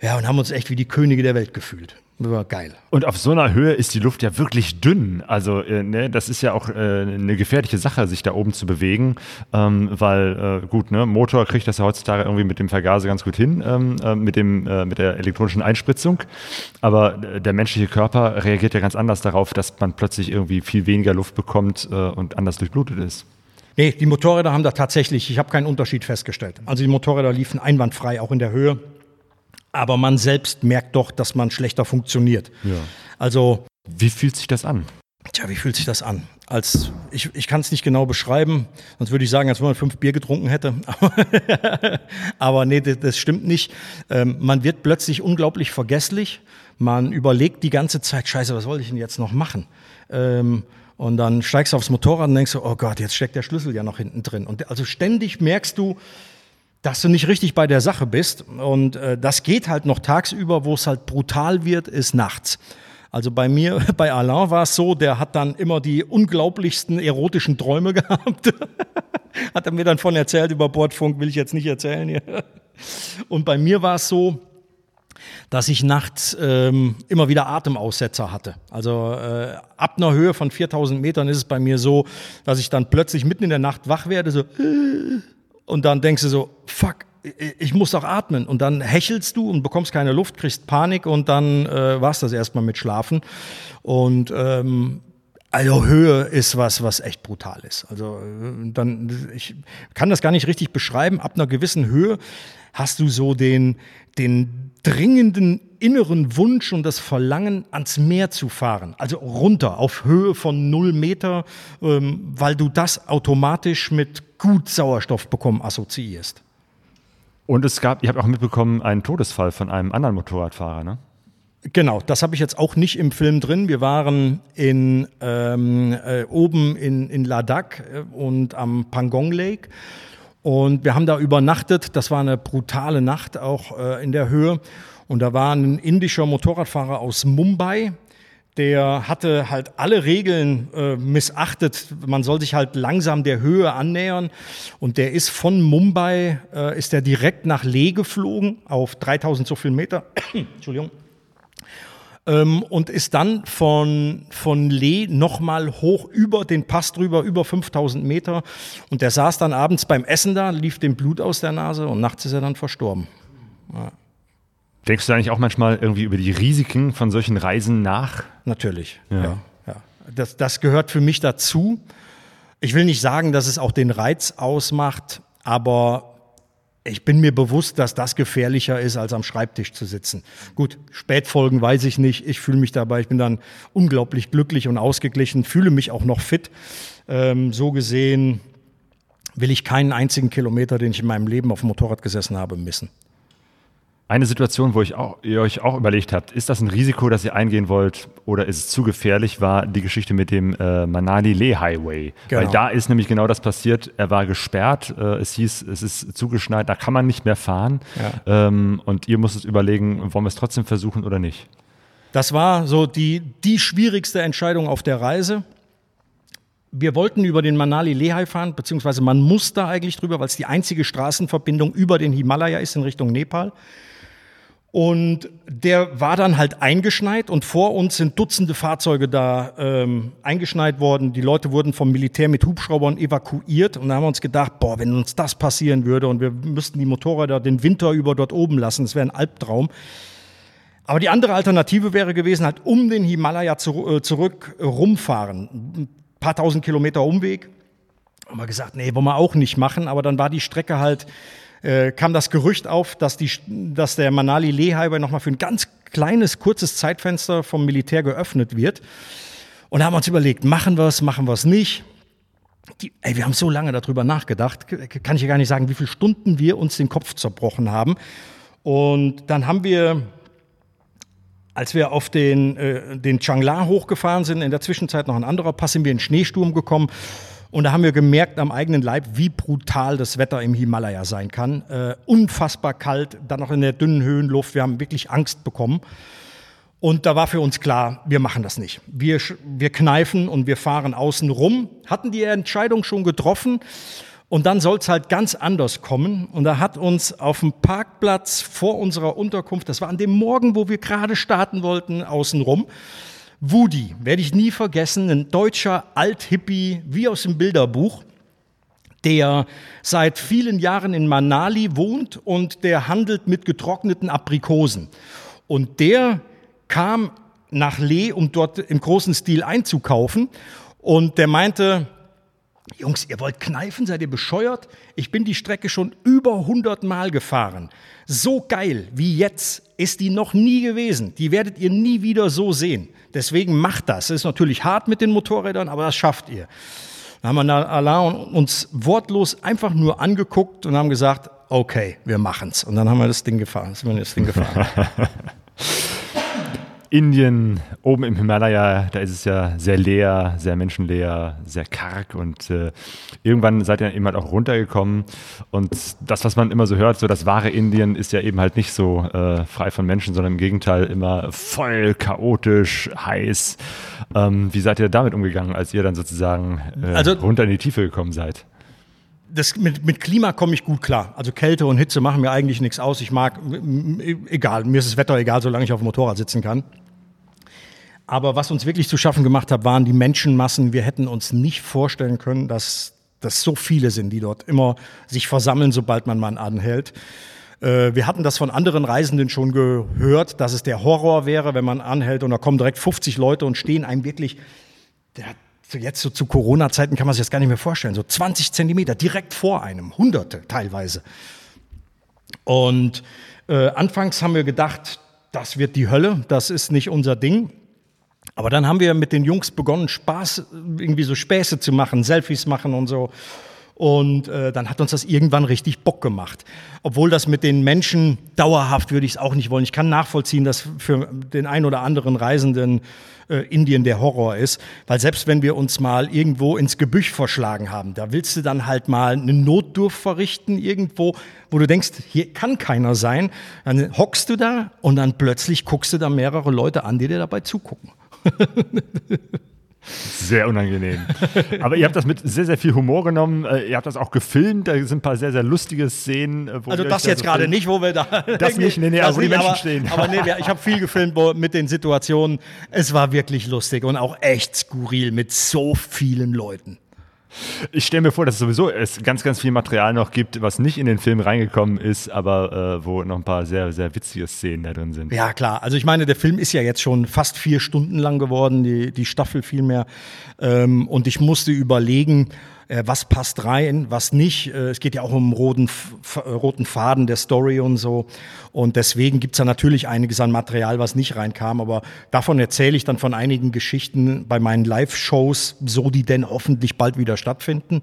ja, und haben uns echt wie die Könige der Welt gefühlt. War geil. Und auf so einer Höhe ist die Luft ja wirklich dünn. Also, äh, ne, das ist ja auch äh, eine gefährliche Sache, sich da oben zu bewegen, ähm, weil, äh, gut, ne, Motor kriegt das ja heutzutage irgendwie mit dem Vergaser ganz gut hin, ähm, äh, mit, dem, äh, mit der elektronischen Einspritzung. Aber äh, der menschliche Körper reagiert ja ganz anders darauf, dass man plötzlich irgendwie viel weniger Luft bekommt und anders durchblutet ist. Nee, die Motorräder haben da tatsächlich, ich habe keinen Unterschied festgestellt. Also die Motorräder liefen einwandfrei, auch in der Höhe aber man selbst merkt doch, dass man schlechter funktioniert. Ja. Also. Wie fühlt sich das an? Tja, wie fühlt sich das an? Als ich, ich kann es nicht genau beschreiben, sonst würde ich sagen, als wenn man fünf Bier getrunken hätte. Aber nee, das, das stimmt nicht. Ähm, man wird plötzlich unglaublich vergesslich. Man überlegt die ganze Zeit, scheiße, was wollte ich denn jetzt noch machen? Ähm, und dann steigst du aufs Motorrad und denkst so, oh Gott, jetzt steckt der Schlüssel ja noch hinten drin. Und also ständig merkst du, dass du nicht richtig bei der Sache bist. Und äh, das geht halt noch tagsüber, wo es halt brutal wird, ist nachts. Also bei mir, bei Alain war es so, der hat dann immer die unglaublichsten erotischen Träume gehabt. hat er mir dann von erzählt über Bordfunk, will ich jetzt nicht erzählen hier. Und bei mir war es so, dass ich nachts ähm, immer wieder Atemaussetzer hatte. Also äh, ab einer Höhe von 4000 Metern ist es bei mir so, dass ich dann plötzlich mitten in der Nacht wach werde, so äh, und dann denkst du so, fuck, ich muss doch atmen. Und dann hechelst du und bekommst keine Luft, kriegst Panik und dann äh, war es das erstmal mit Schlafen. Und ähm, also Höhe ist was, was echt brutal ist. Also äh, dann, ich kann das gar nicht richtig beschreiben. Ab einer gewissen Höhe hast du so den, den dringenden inneren Wunsch und das Verlangen, ans Meer zu fahren. Also runter, auf Höhe von null Meter, ähm, weil du das automatisch mit gut Sauerstoff bekommen assoziierst. Und es gab, ihr habt auch mitbekommen, einen Todesfall von einem anderen Motorradfahrer, ne? Genau, das habe ich jetzt auch nicht im Film drin. Wir waren in, ähm, äh, oben in, in Ladakh äh, und am Pangong Lake. Und wir haben da übernachtet. Das war eine brutale Nacht auch äh, in der Höhe. Und da war ein indischer Motorradfahrer aus Mumbai, der hatte halt alle Regeln äh, missachtet. Man soll sich halt langsam der Höhe annähern. Und der ist von Mumbai, äh, ist der direkt nach Leh geflogen, auf 3000 so viel Meter. Entschuldigung. Ähm, und ist dann von, von Leh nochmal hoch über den Pass drüber, über 5000 Meter. Und der saß dann abends beim Essen da, lief dem Blut aus der Nase und nachts ist er dann verstorben. Ja. Denkst du eigentlich auch manchmal irgendwie über die Risiken von solchen Reisen nach? Natürlich, ja. ja, ja. Das, das gehört für mich dazu. Ich will nicht sagen, dass es auch den Reiz ausmacht, aber ich bin mir bewusst, dass das gefährlicher ist, als am Schreibtisch zu sitzen. Gut, Spätfolgen weiß ich nicht. Ich fühle mich dabei, ich bin dann unglaublich glücklich und ausgeglichen, fühle mich auch noch fit. Ähm, so gesehen will ich keinen einzigen Kilometer, den ich in meinem Leben auf dem Motorrad gesessen habe, missen. Eine Situation, wo ich auch, ihr euch auch überlegt habt, ist das ein Risiko, das ihr eingehen wollt oder ist es zu gefährlich, war die Geschichte mit dem äh, Manali-Leh-Highway. Genau. Weil da ist nämlich genau das passiert. Er war gesperrt, äh, es hieß, es ist zugeschneit, da kann man nicht mehr fahren. Ja. Ähm, und ihr musstet überlegen, wollen wir es trotzdem versuchen oder nicht? Das war so die, die schwierigste Entscheidung auf der Reise. Wir wollten über den Manali Lehigh fahren, beziehungsweise man muss da eigentlich drüber, weil es die einzige Straßenverbindung über den Himalaya ist in Richtung Nepal. Und der war dann halt eingeschneit und vor uns sind Dutzende Fahrzeuge da ähm, eingeschneit worden. Die Leute wurden vom Militär mit Hubschraubern evakuiert und da haben wir uns gedacht, boah, wenn uns das passieren würde und wir müssten die Motorräder den Winter über dort oben lassen, das wäre ein Albtraum. Aber die andere Alternative wäre gewesen, halt um den Himalaya zu, äh, zurück äh, rumfahren. Ein paar tausend Kilometer Umweg. Haben wir gesagt, nee, wollen wir auch nicht machen, aber dann war die Strecke halt äh, kam das Gerücht auf, dass, die, dass der Manali Leh nochmal für ein ganz kleines, kurzes Zeitfenster vom Militär geöffnet wird. Und da haben wir uns überlegt, machen wir es, machen wir es nicht. Die, ey, wir haben so lange darüber nachgedacht, kann ich ja gar nicht sagen, wie viele Stunden wir uns den Kopf zerbrochen haben. Und dann haben wir, als wir auf den, äh, den Changla hochgefahren sind, in der Zwischenzeit noch ein anderer Pass, sind wir in Schneesturm gekommen und da haben wir gemerkt am eigenen Leib, wie brutal das Wetter im Himalaya sein kann. Äh, unfassbar kalt, dann noch in der dünnen Höhenluft. Wir haben wirklich Angst bekommen. Und da war für uns klar, wir machen das nicht. Wir, wir kneifen und wir fahren außen rum. Hatten die Entscheidung schon getroffen. Und dann soll es halt ganz anders kommen. Und da hat uns auf dem Parkplatz vor unserer Unterkunft, das war an dem Morgen, wo wir gerade starten wollten, außen rum, Woody, werde ich nie vergessen, ein deutscher Althippie wie aus dem Bilderbuch, der seit vielen Jahren in Manali wohnt und der handelt mit getrockneten Aprikosen. Und der kam nach Leh, um dort im großen Stil einzukaufen. Und der meinte, Jungs, ihr wollt kneifen, seid ihr bescheuert? Ich bin die Strecke schon über 100 Mal gefahren. So geil wie jetzt ist die noch nie gewesen. Die werdet ihr nie wieder so sehen. Deswegen macht das. Es ist natürlich hart mit den Motorrädern, aber das schafft ihr. Dann haben wir Alain uns wortlos einfach nur angeguckt und haben gesagt, okay, wir machen's. Und dann haben wir das Ding gefahren. Sind wir das Ding gefahren. Indien, oben im Himalaya, da ist es ja sehr leer, sehr menschenleer, sehr karg und äh, irgendwann seid ihr eben halt auch runtergekommen und das, was man immer so hört, so das wahre Indien ist ja eben halt nicht so äh, frei von Menschen, sondern im Gegenteil immer voll chaotisch, heiß. Ähm, wie seid ihr damit umgegangen, als ihr dann sozusagen äh, also, runter in die Tiefe gekommen seid? Das, mit, mit Klima komme ich gut klar. Also Kälte und Hitze machen mir eigentlich nichts aus. Ich mag, egal, mir ist das Wetter egal, solange ich auf dem Motorrad sitzen kann. Aber was uns wirklich zu schaffen gemacht hat, waren die Menschenmassen. Wir hätten uns nicht vorstellen können, dass das so viele sind, die dort immer sich versammeln, sobald man mal anhält. Äh, wir hatten das von anderen Reisenden schon gehört, dass es der Horror wäre, wenn man anhält und da kommen direkt 50 Leute und stehen einem wirklich, der so jetzt so zu Corona-Zeiten kann man sich das gar nicht mehr vorstellen. So 20 Zentimeter direkt vor einem, Hunderte teilweise. Und äh, anfangs haben wir gedacht, das wird die Hölle, das ist nicht unser Ding. Aber dann haben wir mit den Jungs begonnen, Spaß, irgendwie so Späße zu machen, Selfies machen und so. Und äh, dann hat uns das irgendwann richtig Bock gemacht. Obwohl das mit den Menschen dauerhaft würde ich es auch nicht wollen. Ich kann nachvollziehen, dass für den ein oder anderen Reisenden äh, Indien der Horror ist. Weil selbst wenn wir uns mal irgendwo ins Gebüsch verschlagen haben, da willst du dann halt mal eine Notdurf verrichten irgendwo, wo du denkst, hier kann keiner sein. Dann hockst du da und dann plötzlich guckst du da mehrere Leute an, die dir dabei zugucken. Sehr unangenehm. Aber ihr habt das mit sehr, sehr viel Humor genommen. Äh, ihr habt das auch gefilmt. Da sind ein paar sehr, sehr lustige Szenen. äh, wo Also das jetzt so gerade nicht, wo wir da. Das nicht, nee, nee, wo die nicht, Menschen aber, stehen. Aber nee, ich habe viel gefilmt wo, mit den Situationen. Es war wirklich lustig und auch echt skurril mit so vielen Leuten. Ich stelle mir vor, dass es sowieso es ganz, ganz viel Material noch gibt, was nicht in den Film reingekommen ist, aber äh, wo noch ein paar sehr, sehr witzige Szenen da drin sind. Ja, klar. Also ich meine, der Film ist ja jetzt schon fast vier Stunden lang geworden, die, die Staffel vielmehr. Ähm, und ich musste überlegen, was passt rein, was nicht. Äh, es geht ja auch um roten, äh, roten Faden der Story und so. Und deswegen gibt's da natürlich einiges an Material, was nicht reinkam. Aber davon erzähle ich dann von einigen Geschichten bei meinen Live-Shows, so die denn hoffentlich bald wieder stattfinden.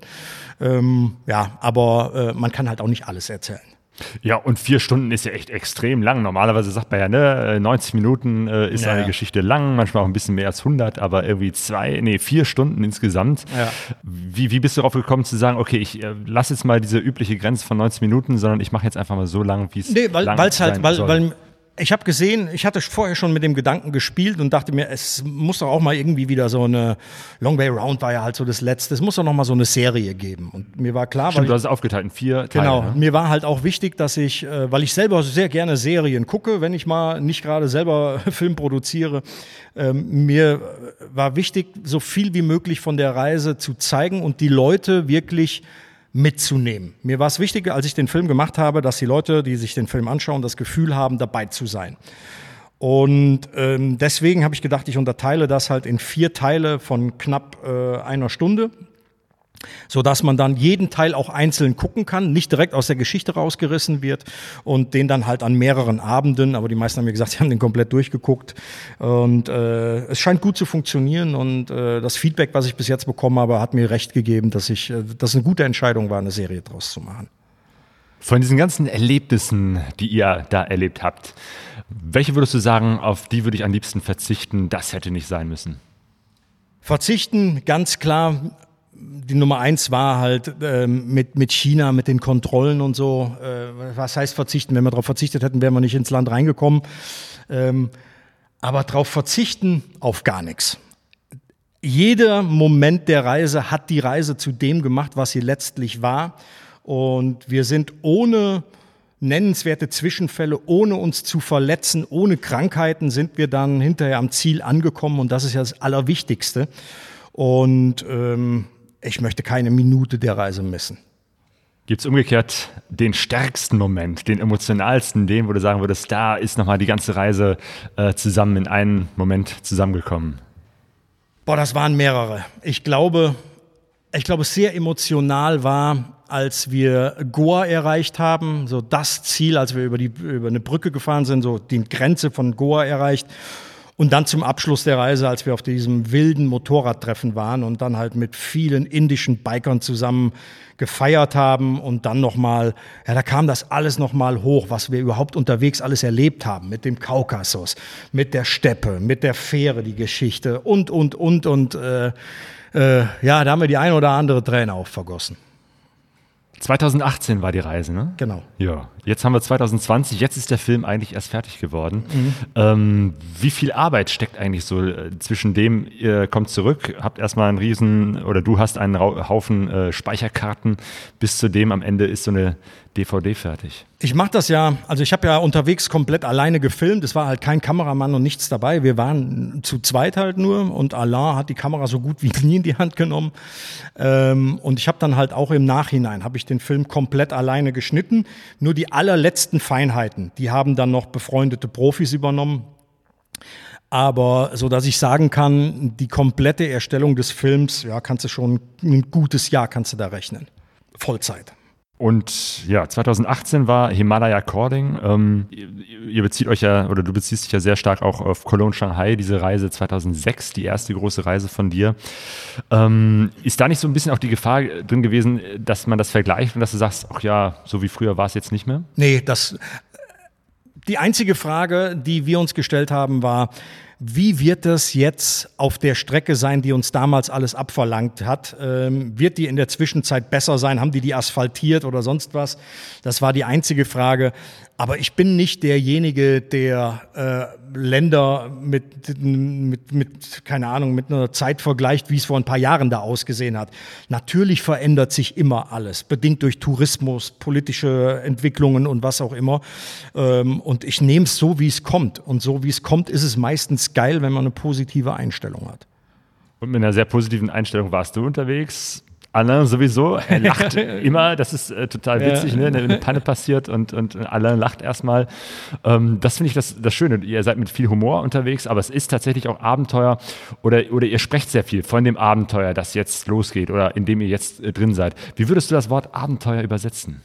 Ähm, ja, aber äh, man kann halt auch nicht alles erzählen. Ja, und vier Stunden ist ja echt extrem lang. Normalerweise sagt man ja, ne, äh, 90 Minuten äh, ist Ja, eine ja. Geschichte lang, manchmal auch ein bisschen mehr als 100, aber irgendwie zwei, nee, vier Stunden insgesamt. Ja. Wie, wie bist du darauf gekommen zu sagen, okay, ich äh, lasse jetzt mal diese übliche Grenze von 90 Minuten, sondern ich mache jetzt einfach mal so lang, wie es Nee, weil weil's halt, weil, soll. weil ich habe gesehen, ich hatte vorher schon mit dem Gedanken gespielt und dachte mir, es muss doch auch mal irgendwie wieder so eine Long Way Round war ja halt so das letzte. Es muss doch noch mal so eine Serie geben. Und mir war klar, Stimmt, weil du hast es aufgeteilt in vier Teile. Genau, ne? mir war halt auch wichtig, dass ich, äh, weil ich selber sehr gerne Serien gucke, wenn ich mal nicht gerade selber Film produziere, ähm, mir war wichtig, so viel wie möglich von der Reise zu zeigen und die Leute wirklich mitzunehmen. Mir war es wichtig, als ich den Film gemacht habe, dass die Leute, die sich den Film anschauen, das Gefühl haben, dabei zu sein. Und ähm, deswegen habe ich gedacht, ich unterteile das halt in vier Teile von knapp äh, einer Stunde so dass man dann jeden Teil auch einzeln gucken kann, nicht direkt aus der Geschichte rausgerissen wird und den dann halt an mehreren Abenden, aber die meisten haben mir gesagt, sie haben den komplett durchgeguckt und äh, es scheint gut zu funktionieren und äh, das Feedback, was ich bis jetzt bekommen habe, hat mir recht gegeben, dass ich, äh, dass eine gute Entscheidung war, eine Serie draus zu machen. Von diesen ganzen Erlebnissen, die ihr da erlebt habt, welche würdest du sagen, auf die würde ich am liebsten verzichten, das hätte nicht sein müssen? Verzichten, ganz klar. Die Nummer eins war halt ähm, mit, mit China, mit den Kontrollen und so. Äh, was heißt verzichten? Wenn wir darauf verzichtet hätten, wären wir nicht ins Land reingekommen. Ähm, aber darauf verzichten auf gar nichts. Jeder Moment der Reise hat die Reise zu dem gemacht, was sie letztlich war. Und wir sind ohne nennenswerte Zwischenfälle, ohne uns zu verletzen, ohne Krankheiten sind wir dann hinterher am Ziel angekommen und das ist ja das Allerwichtigste. Und ähm, ich möchte keine Minute der Reise missen. Gibt es umgekehrt den stärksten Moment, den emotionalsten, den, wo du sagen würdest, da ist nochmal die ganze Reise äh, zusammen in einen Moment zusammengekommen? Boah, das waren mehrere. Ich glaube, ich glaube, sehr emotional war, als wir Goa erreicht haben, so das Ziel, als wir über, die, über eine Brücke gefahren sind, so die Grenze von Goa erreicht. Und dann zum Abschluss der Reise, als wir auf diesem wilden Motorradtreffen waren und dann halt mit vielen indischen Bikern zusammen gefeiert haben und dann nochmal, ja, da kam das alles nochmal hoch, was wir überhaupt unterwegs alles erlebt haben, mit dem Kaukasus, mit der Steppe, mit der Fähre, die Geschichte und, und, und, und, äh, äh, ja, da haben wir die ein oder andere Träne auch vergossen. 2018 war die Reise, ne? Genau. Ja, jetzt haben wir 2020, jetzt ist der Film eigentlich erst fertig geworden. Ähm, wie viel Arbeit steckt eigentlich so äh, zwischen dem, ihr kommt zurück, habt erstmal einen riesen, oder du hast einen Haufen äh, Speicherkarten, bis zu dem am Ende ist so eine DVD fertig? Ich mache das ja, also ich habe ja unterwegs komplett alleine gefilmt. Es war halt kein Kameramann und nichts dabei. Wir waren zu zweit halt nur und Alain hat die Kamera so gut wie nie in die Hand genommen. Ähm, und ich habe dann halt auch im Nachhinein, habe ich den Film komplett alleine geschnitten. Nur die allerletzten Feinheiten, die haben dann noch befreundete Profis übernommen. Aber so dass ich sagen kann, die komplette Erstellung des Films, ja, kannst du schon ein gutes Jahr kannst du da rechnen. Vollzeit. Und ja, 2018 war Himalaya Calling. Ähm, ihr, bezieht euch ja, oder du beziehst dich ja sehr stark auch auf Cologne Shanghai, diese Reise 2006, die erste große Reise von dir. Ähm, ist da nicht so ein bisschen auch die Gefahr drin gewesen, dass man das vergleicht und dass du sagst, ach ja, so wie früher war es jetzt nicht mehr? Nee, das. Die einzige Frage, die wir uns gestellt haben, war, wie wird das jetzt auf der Strecke sein, die uns damals alles abverlangt hat? Ähm, wird die in der Zwischenzeit besser sein? Haben die die asphaltiert oder sonst was? Das war die einzige Frage. Aber ich bin nicht derjenige, der äh, Länder mit, mit, mit, keine Ahnung, mit einer Zeit vergleicht, wie es vor ein paar Jahren da ausgesehen hat. Natürlich verändert sich immer alles, bedingt durch Tourismus, politische Entwicklungen und was auch immer. Ähm, und ich nehme es so, wie es kommt. Und so, wie es kommt, ist es meistens geil, wenn man eine positive Einstellung hat. Und mit einer sehr positiven Einstellung warst du unterwegs. Alain sowieso, er lacht immer, das ist äh, total witzig, ja. ne? eine Panne passiert und, und Alain lacht erstmal. Ähm, das finde ich das, das Schöne. Ihr seid mit viel Humor unterwegs, aber es ist tatsächlich auch Abenteuer oder, oder ihr sprecht sehr viel von dem Abenteuer, das jetzt losgeht oder in dem ihr jetzt äh, drin seid. Wie würdest du das Wort Abenteuer übersetzen?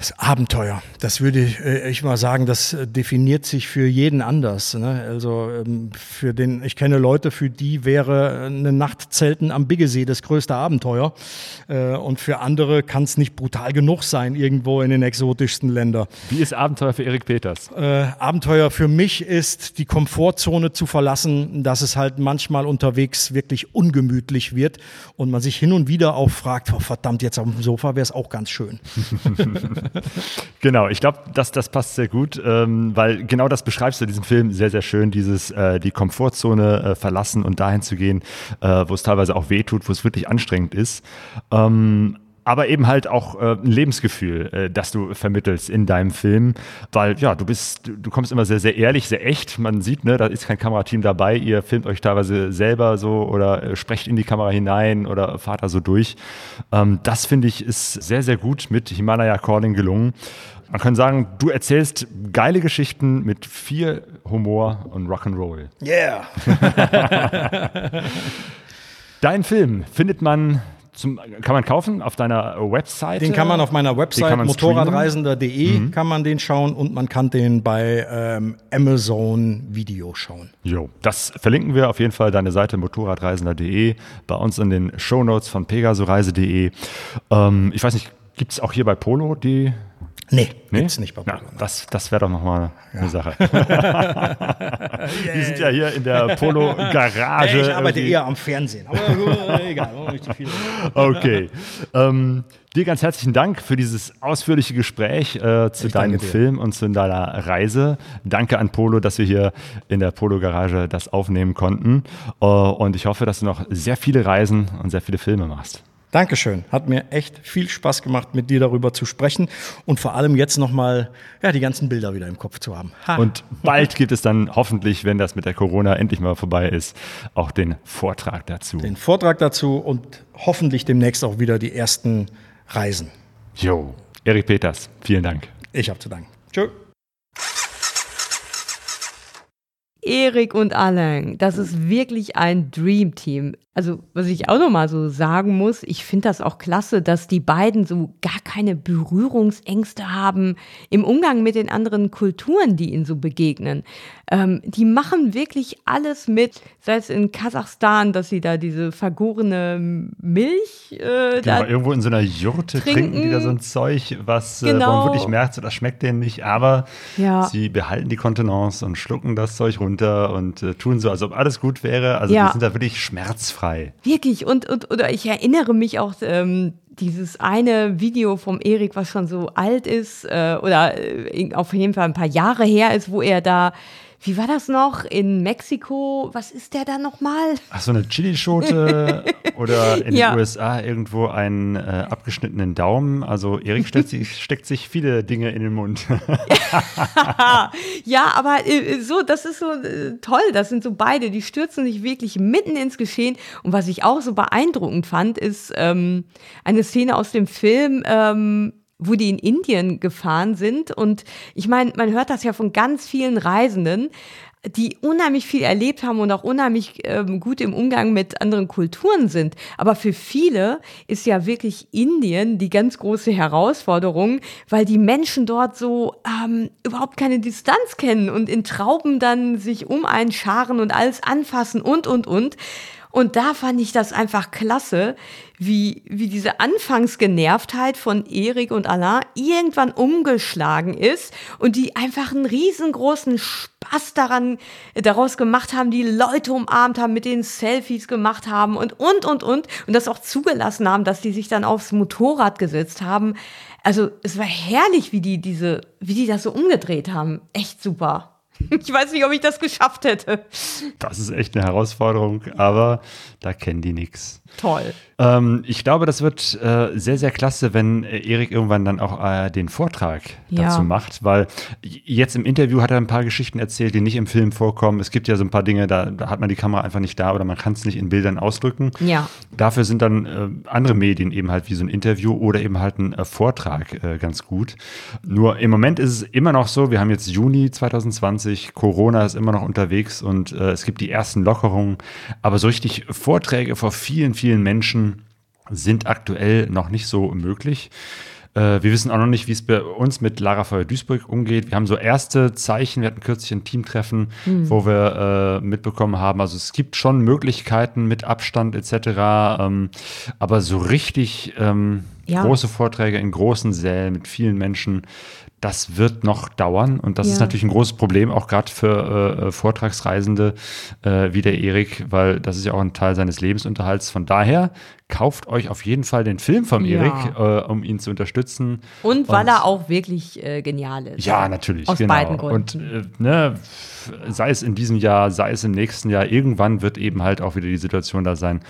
Das Abenteuer, das würde äh, ich mal sagen, das äh, definiert sich für jeden anders. Ne? Also ähm, für den, ich kenne Leute, für die wäre eine Nacht Zelten am Biggesee das größte Abenteuer. Äh, und für andere kann es nicht brutal genug sein, irgendwo in den exotischsten Ländern. Wie ist Abenteuer für Erik Peters? Äh, Abenteuer für mich ist, die Komfortzone zu verlassen, dass es halt manchmal unterwegs wirklich ungemütlich wird und man sich hin und wieder auch fragt, oh, verdammt, jetzt auf dem Sofa wäre es auch ganz schön. genau, ich glaube, das, das passt sehr gut, ähm, weil genau das beschreibst du in diesem Film sehr, sehr schön, dieses äh, die Komfortzone äh, verlassen und dahin zu gehen, äh, wo es teilweise auch wehtut, wo es wirklich anstrengend ist. Ähm, aber eben halt auch äh, ein Lebensgefühl, äh, das du vermittelst in deinem Film, weil ja, du bist, du kommst immer sehr, sehr ehrlich, sehr echt. Man sieht, ne, da ist kein Kamerateam dabei. Ihr filmt euch teilweise selber so oder äh, sprecht in die Kamera hinein oder fahrt da so durch. Ähm, das finde ich ist sehr, sehr gut mit Himalaya Calling gelungen. Man kann sagen, du erzählst geile Geschichten mit viel Humor und Rock'n'Roll. Yeah! Dein Film findet man zum, kann man kaufen auf deiner Website? Den kann man auf meiner Website motorradreisender.de mhm. kann man den schauen und man kann den bei ähm, Amazon Video schauen. Jo, das verlinken wir auf jeden Fall deine Seite motorradreisender.de bei uns in den Shownotes von pegasoreise.de. Ähm, ich weiß nicht, gibt es auch hier bei Polo die Nee, nee? gibt's nicht bei Ja, das das wäre doch nochmal eine ja. Sache. Wir sind ja hier in der Polo-Garage. ich arbeite irgendwie. eher am Fernsehen, aber egal, nicht zu viel. Okay. Ähm, dir ganz herzlichen Dank für dieses ausführliche Gespräch äh, zu ich deinem Film und zu deiner Reise. Danke an Polo, dass wir hier in der Polo-Garage das aufnehmen konnten. Uh, und ich hoffe, dass du noch sehr viele Reisen und sehr viele Filme machst. Dankeschön. Hat mir echt viel Spaß gemacht, mit dir darüber zu sprechen und vor allem jetzt nochmal ja, die ganzen Bilder wieder im Kopf zu haben. Ha. Und bald gibt es dann hoffentlich, wenn das mit der Corona endlich mal vorbei ist, auch den Vortrag dazu. Den Vortrag dazu und hoffentlich demnächst auch wieder die ersten Reisen. Jo, Erik Peters, vielen Dank. Ich habe zu danken. Tschö. Erik und Alain, das ist wirklich ein Dream Team. Also, was ich auch nochmal so sagen muss, ich finde das auch klasse, dass die beiden so gar keine Berührungsängste haben im Umgang mit den anderen Kulturen, die ihnen so begegnen. Ähm, die machen wirklich alles mit, sei es in Kasachstan, dass sie da diese vergorene Milch äh, genau, irgendwo in so einer Jurte trinken, trinken die da so ein Zeug, was genau. äh, man wirklich merkt, so, das schmeckt denen nicht, aber ja. sie behalten die Kontenance und schlucken das Zeug runter und äh, tun so, als ob alles gut wäre. Also ja. die sind da wirklich schmerzfrei frei. Wirklich. Und, und oder ich erinnere mich auch, ähm, dieses eine Video vom Erik, was schon so alt ist, äh, oder äh, auf jeden Fall ein paar Jahre her ist, wo er da wie war das noch? In Mexiko, was ist der da nochmal? Ach, so eine Chilischote oder in ja. den USA irgendwo einen äh, abgeschnittenen Daumen. Also Erik steckt sich, steckt sich viele Dinge in den Mund. ja, aber äh, so, das ist so äh, toll. Das sind so beide, die stürzen sich wirklich mitten ins Geschehen. Und was ich auch so beeindruckend fand, ist ähm, eine Szene aus dem Film, ähm, wo die in Indien gefahren sind. Und ich meine, man hört das ja von ganz vielen Reisenden, die unheimlich viel erlebt haben und auch unheimlich ähm, gut im Umgang mit anderen Kulturen sind. Aber für viele ist ja wirklich Indien die ganz große Herausforderung, weil die Menschen dort so ähm, überhaupt keine Distanz kennen und in Trauben dann sich um einen scharen und alles anfassen und, und, und. Und da fand ich das einfach klasse, wie, wie diese Anfangsgenervtheit von Erik und Alain irgendwann umgeschlagen ist und die einfach einen riesengroßen Spaß daran, daraus gemacht haben, die Leute umarmt haben, mit denen Selfies gemacht haben und, und, und, und. Und das auch zugelassen haben, dass die sich dann aufs Motorrad gesetzt haben. Also, es war herrlich, wie die diese, wie die das so umgedreht haben. Echt super. Ich weiß nicht, ob ich das geschafft hätte. Das ist echt eine Herausforderung, aber da kennen die nichts. Toll. Ähm, ich glaube, das wird äh, sehr, sehr klasse, wenn äh, Erik irgendwann dann auch äh, den Vortrag Ja. dazu macht, weil jetzt im Interview hat er ein paar Geschichten erzählt, die nicht im Film vorkommen. Es gibt ja so ein paar Dinge, da, da hat man die Kamera einfach nicht da oder man kann es nicht in Bildern ausdrücken. Ja. Dafür sind dann äh, andere Medien eben halt wie so ein Interview oder eben halt ein äh, Vortrag äh, ganz gut. Nur im Moment ist es immer noch so, wir haben jetzt Juni 2020, Corona ist immer noch unterwegs und äh, es gibt die ersten Lockerungen, aber so richtig Vorträge vor vielen, vielen Menschen sind aktuell noch nicht so möglich. Äh, wir wissen auch noch nicht, wie es bei uns mit Lara Feuer Duisburg umgeht. Wir haben so erste Zeichen. Wir hatten kürzlich ein Teamtreffen, wo wir äh, mitbekommen haben, also es gibt schon Möglichkeiten mit Abstand etc. Ähm, aber so richtig ähm, Ja. große Vorträge in großen Sälen mit vielen Menschen, das wird noch dauern. Und das Ja. ist natürlich ein großes Problem, auch gerade für äh, äh, Vortragsreisende äh, wie der Erik, weil das ist ja auch ein Teil seines Lebensunterhalts. Von daher kauft euch auf jeden Fall den Film vom Ja. Erik, äh, um ihn zu unterstützen. Und weil er auch wirklich äh, genial ist. Ja, natürlich. Aus genau. beiden Und Gründen. äh, ne, sei es in diesem Jahr, sei es im nächsten Jahr, irgendwann wird eben halt auch wieder die Situation da sein,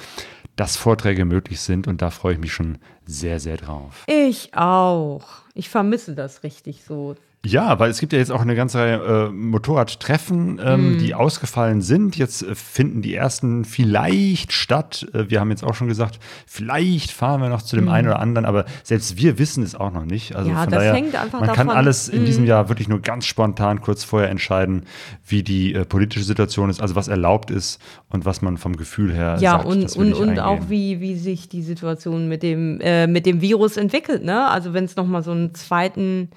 dass Vorträge möglich sind. Und da freue ich mich schon sehr, sehr drauf. Ich auch. Ich vermisse das richtig so. Ja, weil es gibt ja jetzt auch eine ganze Reihe äh, Motorradtreffen, ähm, die ausgefallen sind. Jetzt äh, finden die ersten vielleicht statt. Äh, wir haben jetzt auch schon gesagt, vielleicht fahren wir noch zu dem einen oder anderen, aber selbst wir wissen es auch noch nicht. Also Ja, von das daher, hängt einfach man kann davon- alles in diesem Jahr wirklich nur ganz spontan kurz vorher entscheiden, wie die äh, politische Situation ist, also was erlaubt ist und was man vom Gefühl her Ja, sagt. und, und, und eingehen. auch wie, wie sich die Situation mit dem, äh, mit dem Virus entwickelt, ne? Also wenn es nochmal so einen zweiten,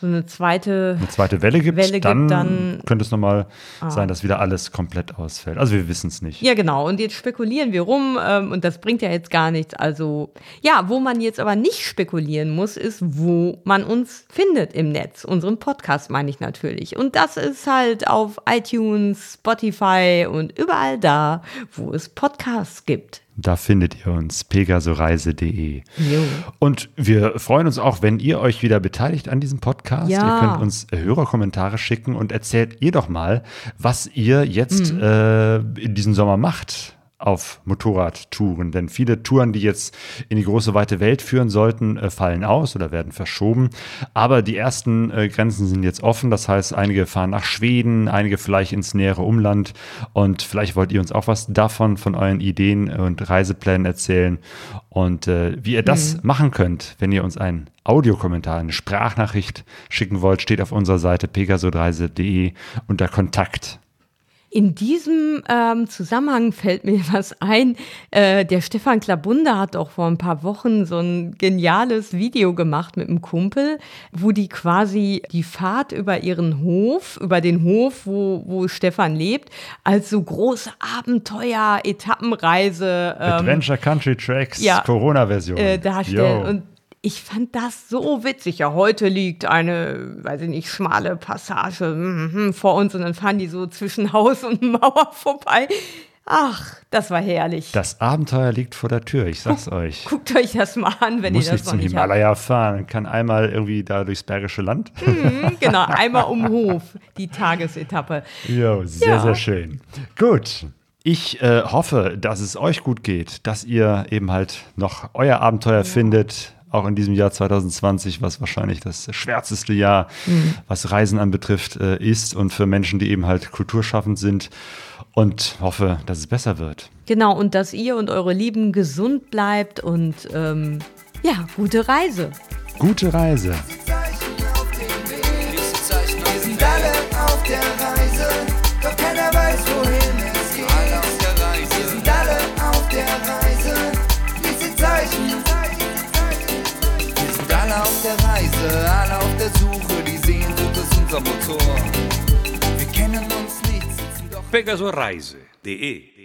so eine zweite eine zweite Welle gibt, Welle gibt, dann, dann- Ah. könnte es nochmal sein, dass wieder alles komplett ausfällt. Also wir wissen es nicht. Ja, genau. Und jetzt spekulieren wir rum ähm, und das bringt ja jetzt gar nichts. Also, ja, wo man jetzt aber nicht spekulieren muss, ist, wo man uns findet im Netz. Unseren Podcast meine ich natürlich. Und das ist halt auf iTunes, Spotify und überall da, wo es Podcasts gibt. Da findet ihr uns, pegasoreise.de. Und wir freuen uns auch, wenn ihr euch wieder beteiligt an diesem Podcast. Ja. Ihr könnt uns Hörerkommentare schicken und erzählt ihr doch mal, was ihr jetzt Mhm. äh, in diesem Sommer macht auf Motorradtouren. Denn viele Touren, die jetzt in die große weite Welt führen sollten, äh, fallen aus oder werden verschoben. Aber die ersten äh, Grenzen sind jetzt offen. Das heißt, einige fahren nach Schweden, einige vielleicht ins nähere Umland. Und vielleicht wollt ihr uns auch was davon, von euren Ideen und Reiseplänen erzählen. Und äh, wie ihr das machen könnt, wenn ihr uns einen Audiokommentar, eine Sprachnachricht schicken wollt, steht auf unserer Seite pegasoreise.de unter Kontakt. In diesem ähm, Zusammenhang fällt mir was ein. Äh, der Stefan Klabunde hat auch vor ein paar Wochen so ein geniales Video gemacht mit einem Kumpel, wo die quasi die Fahrt über ihren Hof, über den Hof, wo, wo Stefan lebt, als so große Abenteuer, Etappenreise ähm, Adventure Country Tracks ja, Corona-Version. äh, darstellen. Yo. Und ich fand das so witzig. Ja, heute liegt eine, weiß ich nicht, schmale Passage mhm, vor uns und dann fahren die so zwischen Haus und Mauer vorbei. Ach, das war herrlich. das Abenteuer liegt vor der Tür, ich sag's euch. Guckt euch das mal an, wenn Muss ihr nicht das noch zum nicht habt. Himalaya fahren, kann einmal irgendwie da durchs Bergische Land. Mhm, genau, einmal um Hof, die Tagesetappe. Jo, sehr, Ja. sehr schön. Gut. Ich äh, hoffe, dass es euch gut geht, dass ihr eben halt noch euer Abenteuer findet, auch in diesem Jahr 2020, was wahrscheinlich das schwärzeste Jahr, Mhm. was Reisen anbetrifft, äh, ist und für Menschen, die eben halt kulturschaffend sind. Und hoffe, dass es besser wird. Genau, und dass ihr und eure Lieben gesund bleibt und ähm, ja, gute Reise. Gute Reise. Alle auf der Suche, die Sehnsucht ist unser Motor. Wir kennen uns nicht, pegasoreise.de